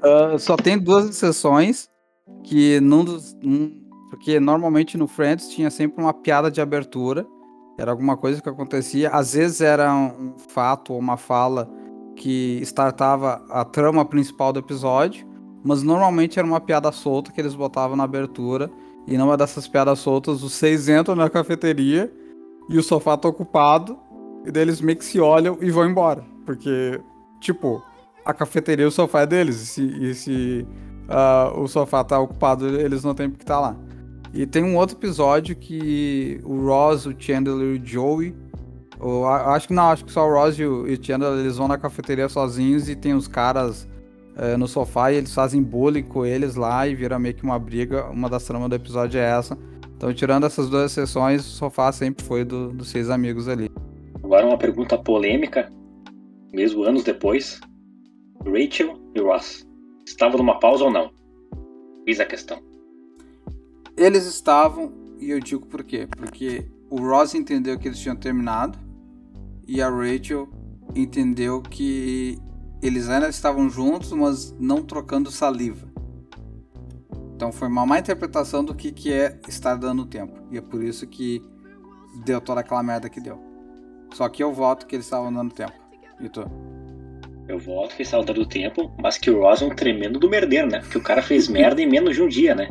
Uh, só tem duas exceções que num dos. Um, porque normalmente no Friends tinha sempre uma piada de abertura. Era alguma coisa que acontecia. Às vezes era um fato ou uma fala que startava a trama principal do episódio. Mas normalmente era uma piada solta que eles botavam na abertura. E numa dessas piadas soltas, os seis entram na cafeteria e o sofá tá ocupado. E daí eles meio que se olham e vão embora. Porque, tipo, a cafeteria e o sofá é deles. E se, e se uh, o sofá tá ocupado, eles não têm porque tá lá. E tem um outro episódio que o Ross, o Chandler e o Joey. Ou, acho que não, acho que só o Ross e e o Chandler eles vão na cafeteria sozinhos e tem os caras uh, no sofá e eles fazem bullying com eles lá e vira meio que uma briga. Uma das tramas do episódio é essa. Então, tirando essas duas sessões, o sofá sempre foi do, dos seis amigos ali. Agora uma pergunta polêmica, mesmo anos depois. Rachel e Ross estavam numa pausa ou não? Fiz a questão. Eles estavam, e eu digo por quê? Porque o Ross entendeu que eles tinham terminado e a Rachel entendeu que eles ainda estavam juntos, mas não trocando saliva. Então foi uma má interpretação do que, que é estar dando tempo. E é por isso que deu toda aquela merda que deu. Só que eu voto que eles estavam dando tempo. E tu? Eu voto que eles estavam dando tempo, mas que o Ross é um tremendo do merdeiro, né? Porque o cara fez merda em menos de um dia, né?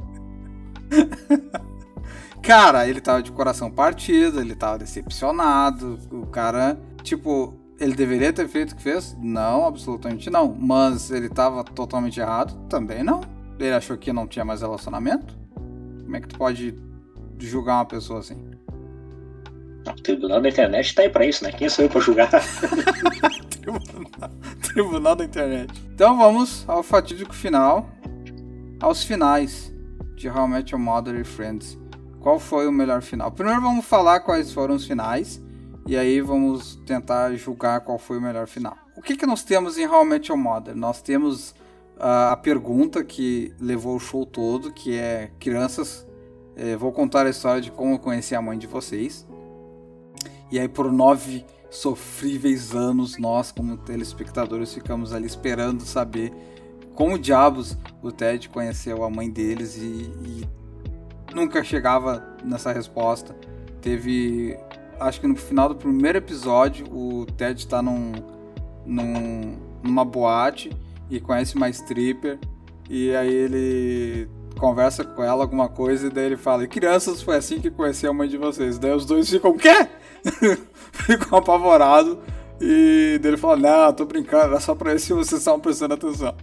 cara, ele tava de coração partido, ele tava decepcionado. O cara, tipo, ele deveria ter feito o que fez? Não, absolutamente não. Mas ele tava totalmente errado? Também não. Ele achou que não tinha mais relacionamento? Como é que tu pode julgar uma pessoa assim? O tribunal da internet tá aí pra isso, né? Quem sou eu pra julgar? tribunal, tribunal da internet. Então vamos ao fatídico final. Aos finais de How I Met Your Mother e Friends. Qual foi o melhor final? Primeiro vamos falar quais foram os finais. E aí vamos tentar julgar qual foi o melhor final. O que, que nós temos em How I Met Your Mother? Nós temos uh, a pergunta que levou o show todo, que é crianças. Eh, vou contar a história de como eu conheci a mãe de vocês. E aí por nove sofríveis anos, nós como telespectadores ficamos ali esperando saber como diabos o Ted conheceu a mãe deles e, e nunca chegava nessa resposta. Teve, acho que no final do primeiro episódio, o Ted está num, num, numa boate e conhece uma stripper e aí ele conversa com ela alguma coisa e daí ele fala: "Crianças, foi assim que conheci a mãe de vocês". Daí os dois ficam: "O quê?" ficou apavorado. E dele falou: Não, tô brincando, era só pra ver se vocês estavam prestando atenção.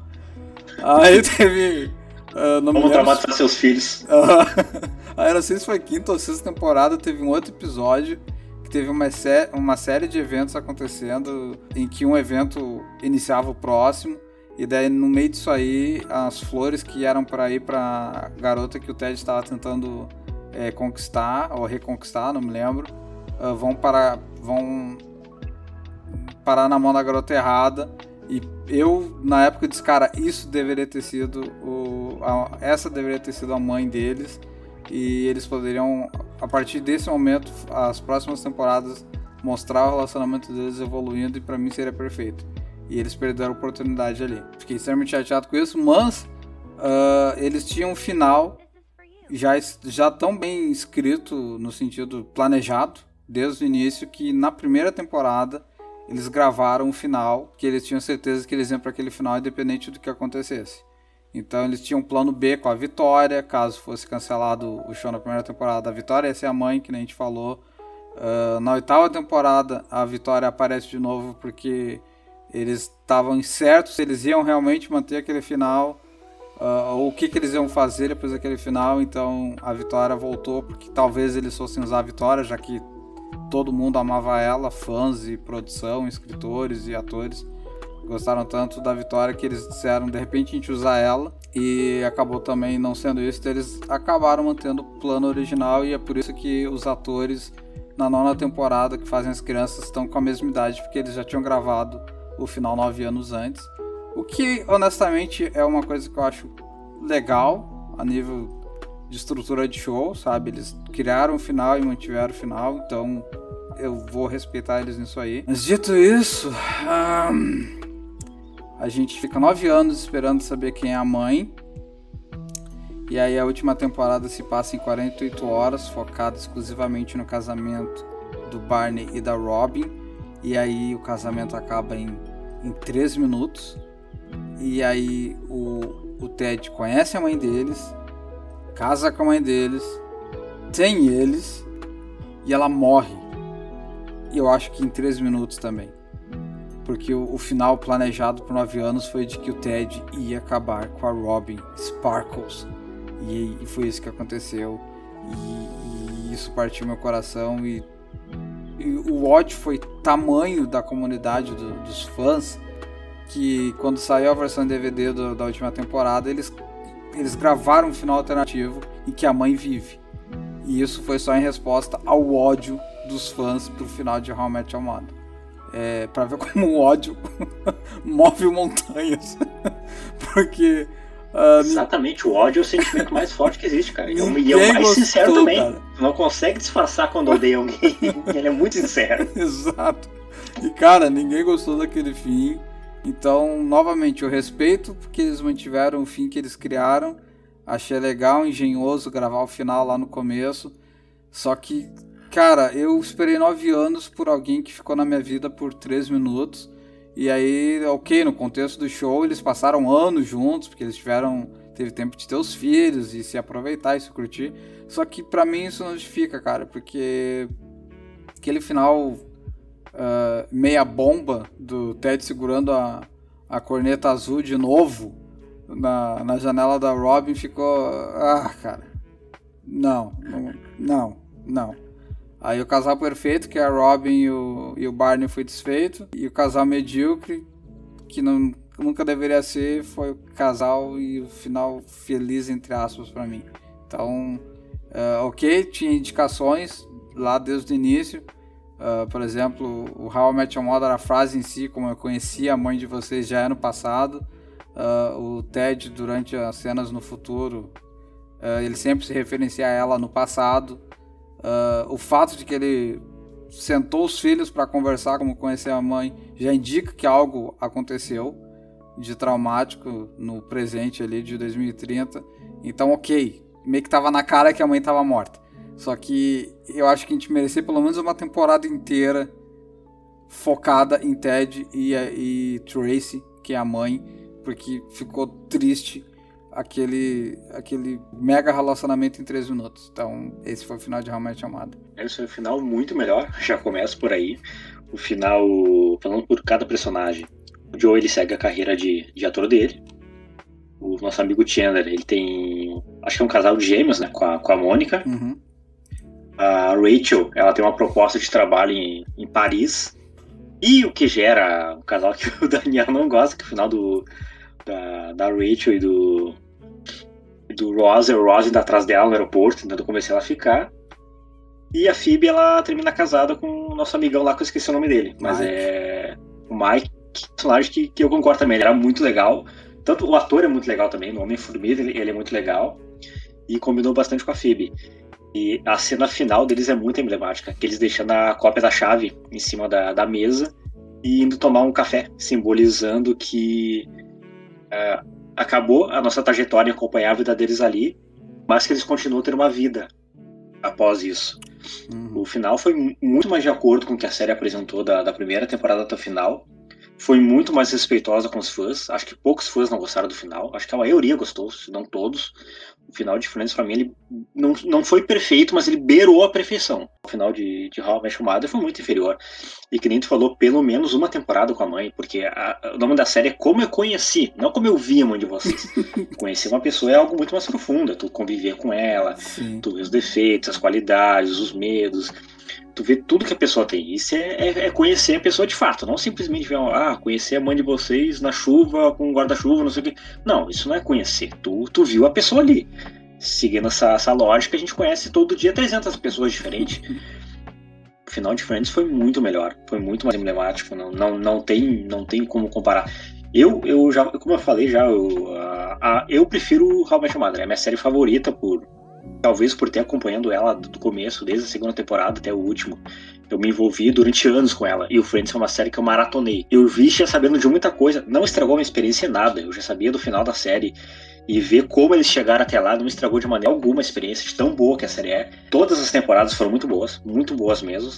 Aí teve. Uh, Vamos traumatizar seus filhos. Uh, aí não sei se foi quinta ou sexta temporada, teve um outro episódio teve uma, sé uma série de eventos acontecendo em que um evento iniciava o próximo. E daí, no meio disso aí, as flores que eram para ir pra garota que o Ted estava tentando é, conquistar, ou reconquistar, não me lembro, uh, vão parar vão parar na mão da garota errada e eu na época disse cara isso deveria ter sido o a, essa deveria ter sido a mãe deles e eles poderiam a partir desse momento as próximas temporadas mostrar o relacionamento deles evoluindo e para mim seria perfeito e eles perderam a oportunidade ali fiquei extremamente chateado com isso mas uh, eles tinham um final já já tão bem escrito no sentido planejado desde o início que na primeira temporada eles gravaram o final, que eles tinham certeza que eles iam para aquele final independente do que acontecesse. Então eles tinham um plano B com a Vitória, caso fosse cancelado o show na primeira temporada. A Vitória ia ser a mãe, que nem a gente falou. Uh, na oitava temporada, a Vitória aparece de novo porque eles estavam incertos se eles iam realmente manter aquele final uh, ou o que, que eles iam fazer depois daquele final. Então a Vitória voltou porque talvez eles fossem usar a Vitória, já que todo mundo amava ela, fãs e produção, escritores e atores gostaram tanto da Vitória que eles disseram de repente a gente usar ela e acabou também não sendo isso, então eles acabaram mantendo o plano original e é por isso que os atores na nona temporada que fazem as crianças estão com a mesma idade, porque eles já tinham gravado o final nove anos antes. O que, honestamente, é uma coisa que eu acho legal a nível de estrutura de show, sabe? Eles criaram o final e mantiveram o final, então eu vou respeitar eles nisso aí. Mas dito isso, um, a gente fica nove anos esperando saber quem é a mãe. E aí a última temporada se passa em 48 horas, focada exclusivamente no casamento do Barney e da Robin. E aí o casamento acaba em, em 3 minutos. E aí o, o Ted conhece a mãe deles, casa com a mãe deles, tem eles e ela morre. E eu acho que em 3 minutos também. Porque o, o, final planejado por 9 anos foi de que o Ted ia acabar com a Robin Sparkles e, e foi isso que aconteceu. E, e, isso partiu meu coração. E, e, o ódio foi tamanho da comunidade do, dos fãs que quando saiu a versão DVD do, da última temporada, eles, eles gravaram um final alternativo em que a mãe vive. E isso foi só em resposta ao ódio dos fãs pro final de How I Met Your Mother. É, pra ver como o ódio move montanhas. Porque Uh, Exatamente, o ódio é o sentimento mais forte que existe, cara. E é o mais gostou, sincero também. Cara. não consegue disfarçar quando odeia alguém. Ele é muito sincero. Exato. E cara, ninguém gostou daquele fim. Então, novamente, eu respeito porque eles mantiveram o fim que eles criaram. Achei legal, engenhoso gravar o final lá no começo. Só que, cara, eu esperei nove anos por alguém que ficou na minha vida por três minutos e aí, ok, no contexto do show, eles passaram anos juntos, porque eles tiveram. Teve tempo de ter os filhos e se aproveitar e se curtir. Só que para mim isso não justifica, cara, porque aquele final uh, meia bomba do Ted segurando a, a corneta azul de novo na, na janela da Robin ficou. Ah, cara. Não, não, não, não. Aí o casal perfeito, que é a Robin e o, e o Barney, foi desfeito. E o casal medíocre, que não, nunca deveria ser, foi o casal e o final feliz, entre aspas, para mim. Então, uh, ok, tinha indicações lá desde o início. Uh, por exemplo, o How I Met Your Mother, a frase em si, como eu conhecia a mãe de vocês já é no passado. Uh, o Ted, durante as cenas no futuro, ele sempre se referencia a ela no passado. Uh, o fato de que ele sentou os filhos para conversar como conhecer a mãe já indica que algo aconteceu de traumático no presente ali de 2030. Então, ok, meio que tava na cara que a mãe tava morta. Só que eu acho que a gente merecia pelo menos uma temporada inteira focada em Ted e, e Tracy, que é a mãe, porque ficou triste aquele, aquele mega relacionamento em três minutos. Então, esse foi o final de Realmente Amado. Esse foi o final muito melhor, já começa por aí. O final, falando por cada personagem. O Joe, ele segue a carreira de, de ator dele. O nosso amigo Chandler, ele tem, acho que é um casal de gêmeos, né, com a, com a Mônica. Uhum. A Rachel, ela tem uma proposta de trabalho em, em Paris. E o que gera um casal que o Daniel não gosta, que é o final do, da, da Rachel e do, do Rosa, o Rosa indo atrás dela no aeroporto, tentando convencer ela a ficar. E a Phoebe, ela termina casada com o nosso amigão lá, que eu esqueci o nome dele. Mas Mike. é. O Mike, personagem que, que eu concordo também. Ele era muito legal. Tanto o ator é muito legal também, o Homem-Formiga, ele, ele é muito legal. E combinou bastante com a Phoebe. E a cena final deles é muito emblemática, que eles deixando a cópia da chave em cima da, da mesa e indo tomar um café, simbolizando que uh, acabou a nossa trajetória acompanhar a vida deles ali, mas que eles continuam tendo uma vida após isso. Uhum. O final foi muito mais de acordo com o que a série apresentou da, da primeira temporada até o final. Foi muito mais respeitosa com os fãs. Acho que poucos fãs não gostaram do final. Acho que a maioria gostou, se não todos final de Friends, pra mim, ele não, não foi perfeito, mas ele beirou a perfeição. O final de, de How I Met Your Mother foi muito inferior. E que nem tu falou, pelo menos uma temporada com a mãe, porque a, o nome da série é Como Eu Conheci, não Como Eu Vi a Mãe de Vocês. Conhecer uma pessoa é algo muito mais profundo, tu conviver com ela, Sim. tu ver os defeitos, as qualidades, os medos, tu vê tudo que a pessoa tem. Isso é, é, é, conhecer a pessoa de fato, não simplesmente ver, ah, conhecer a mãe de vocês na chuva, com um guarda-chuva, não sei o quê. Não, isso não é conhecer. Tu, tu viu a pessoa ali. Seguindo essa, essa lógica, a gente conhece todo dia 300 pessoas diferentes. O final de Friends foi muito melhor, foi muito mais emblemático, não, não, não, tem, não tem como comparar. Eu, eu já, como eu falei já, eu, a, a, eu prefiro How I Met Your Mother, é minha série favorita por talvez por ter acompanhando ela do começo, desde a segunda temporada até o último. Eu me envolvi durante anos com ela. E o Friends é uma série que eu maratonei. Eu vi já sabendo de muita coisa. Não estragou minha experiência em nada. Eu já sabia do final da série. E ver como eles chegaram até lá não estragou de maneira alguma a experiência de tão boa que a série é. Todas as temporadas foram muito boas, muito boas mesmo.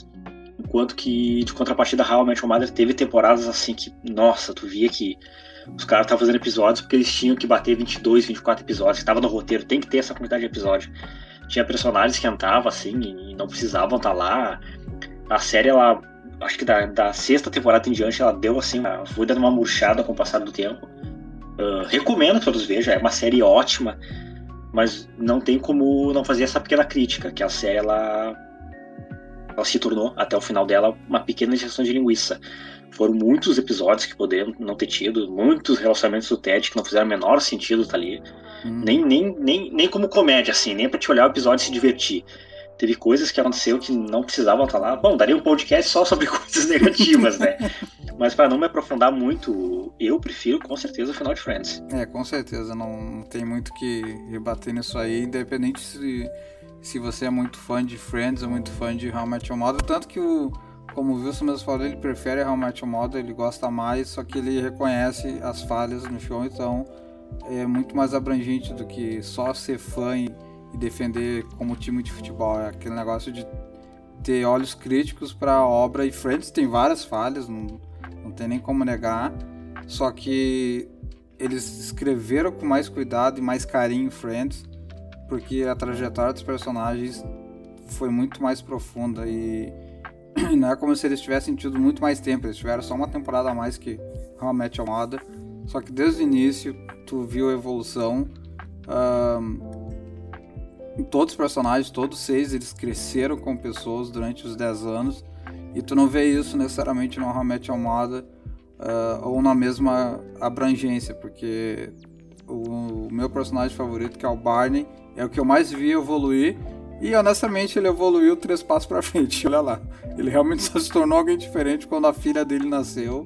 Enquanto que, de contrapartida, Met Your Mother teve temporadas assim que, nossa, tu via que os caras estavam fazendo episódios porque eles tinham que bater 22, 24 episódios. Estava no roteiro, tem que ter essa quantidade de episódios. Tinha personagens que entravam assim e não precisavam estar tá lá. A série, ela, acho que da, da sexta temporada em diante, ela deu assim, foi dando uma murchada com o passar do tempo. Uh, recomendo que todos vejam, é uma série ótima, mas não tem como não fazer essa pequena crítica, que a série ela, ela se tornou, até o final dela, uma pequena injeção de linguiça. Foram muitos episódios que poderiam não ter tido, muitos relacionamentos do Ted que não fizeram o menor sentido estar tá ali. Hum. Nem, nem, nem, nem como comédia, assim, nem pra te olhar o episódio e se divertir teve coisas que aconteceu que não precisavam estar lá. Bom, daria um podcast só sobre coisas negativas, né? Mas para não me aprofundar muito, eu prefiro com certeza o final de Friends. É, com certeza. Não tem muito que rebater nisso aí, independente se, se você é muito fã de Friends ou muito fã de How I Met Your Mother. Tanto que o, como o Wilson mesmo falou, ele prefere Met Your Mother, ele gosta mais, só que ele reconhece as falhas no show, então é muito mais abrangente do que só ser fã e e defender como time de futebol. É aquele negócio de ter olhos críticos para a obra. E Friends tem várias falhas, não, não tem nem como negar. Só que eles escreveram com mais cuidado e mais carinho Friends, porque a trajetória dos personagens foi muito mais profunda e não é como se eles tivessem tido muito mais tempo, eles tiveram só uma temporada a mais que How I Met só que desde o início tu viu a evolução. Um, todos os personagens, todos seis, eles cresceram com pessoas durante os 10 anos. E tu não vê isso necessariamente no Hamet Almada uh, ou na mesma abrangência, porque o, o, meu personagem favorito, que é o Barney, é o que eu mais vi evoluir. E honestamente ele evoluiu três passos para frente, olha lá. Ele realmente se tornou alguém diferente quando a filha dele nasceu.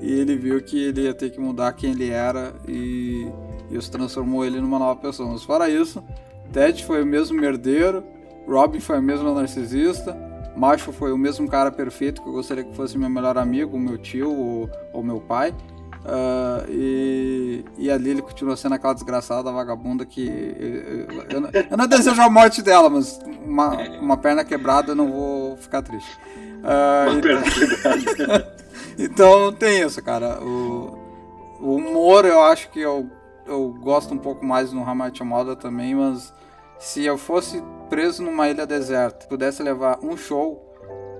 E ele viu que ele ia ter que mudar quem ele era e isso transformou ele numa nova pessoa. Mas fora isso, Ted foi o mesmo merdeiro, Robin foi o mesmo narcisista, Marshall foi o mesmo cara perfeito que eu gostaria que fosse meu melhor amigo, meu tio ou, ou meu pai. Uh, e, e ali ele continua sendo aquela desgraçada vagabunda que. Eu, eu, não, eu, não desejo a morte dela, mas uma, uma perna quebrada eu não vou ficar triste. Uh, uma perna quebrada. então tem isso, cara. O, o humor eu acho que eu, eu gosto um pouco mais no Hamlet Moda também, mas se eu fosse preso numa ilha deserta, pudesse levar um show,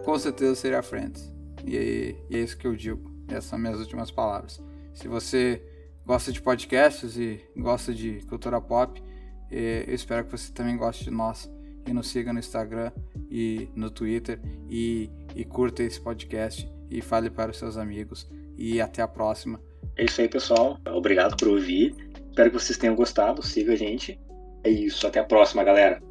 com certeza seria Friends. E, e é isso que eu digo. Essas são minhas últimas palavras. Se você gosta de podcasts e gosta de cultura pop, eh, eu espero que você também goste de nós e nos siga no Instagram e no Twitter e, e curta esse podcast e fale para os seus amigos. E até a próxima. É isso aí, pessoal. Obrigado por ouvir. Espero que vocês tenham gostado. Siga a gente é isso. Até a próxima, galera.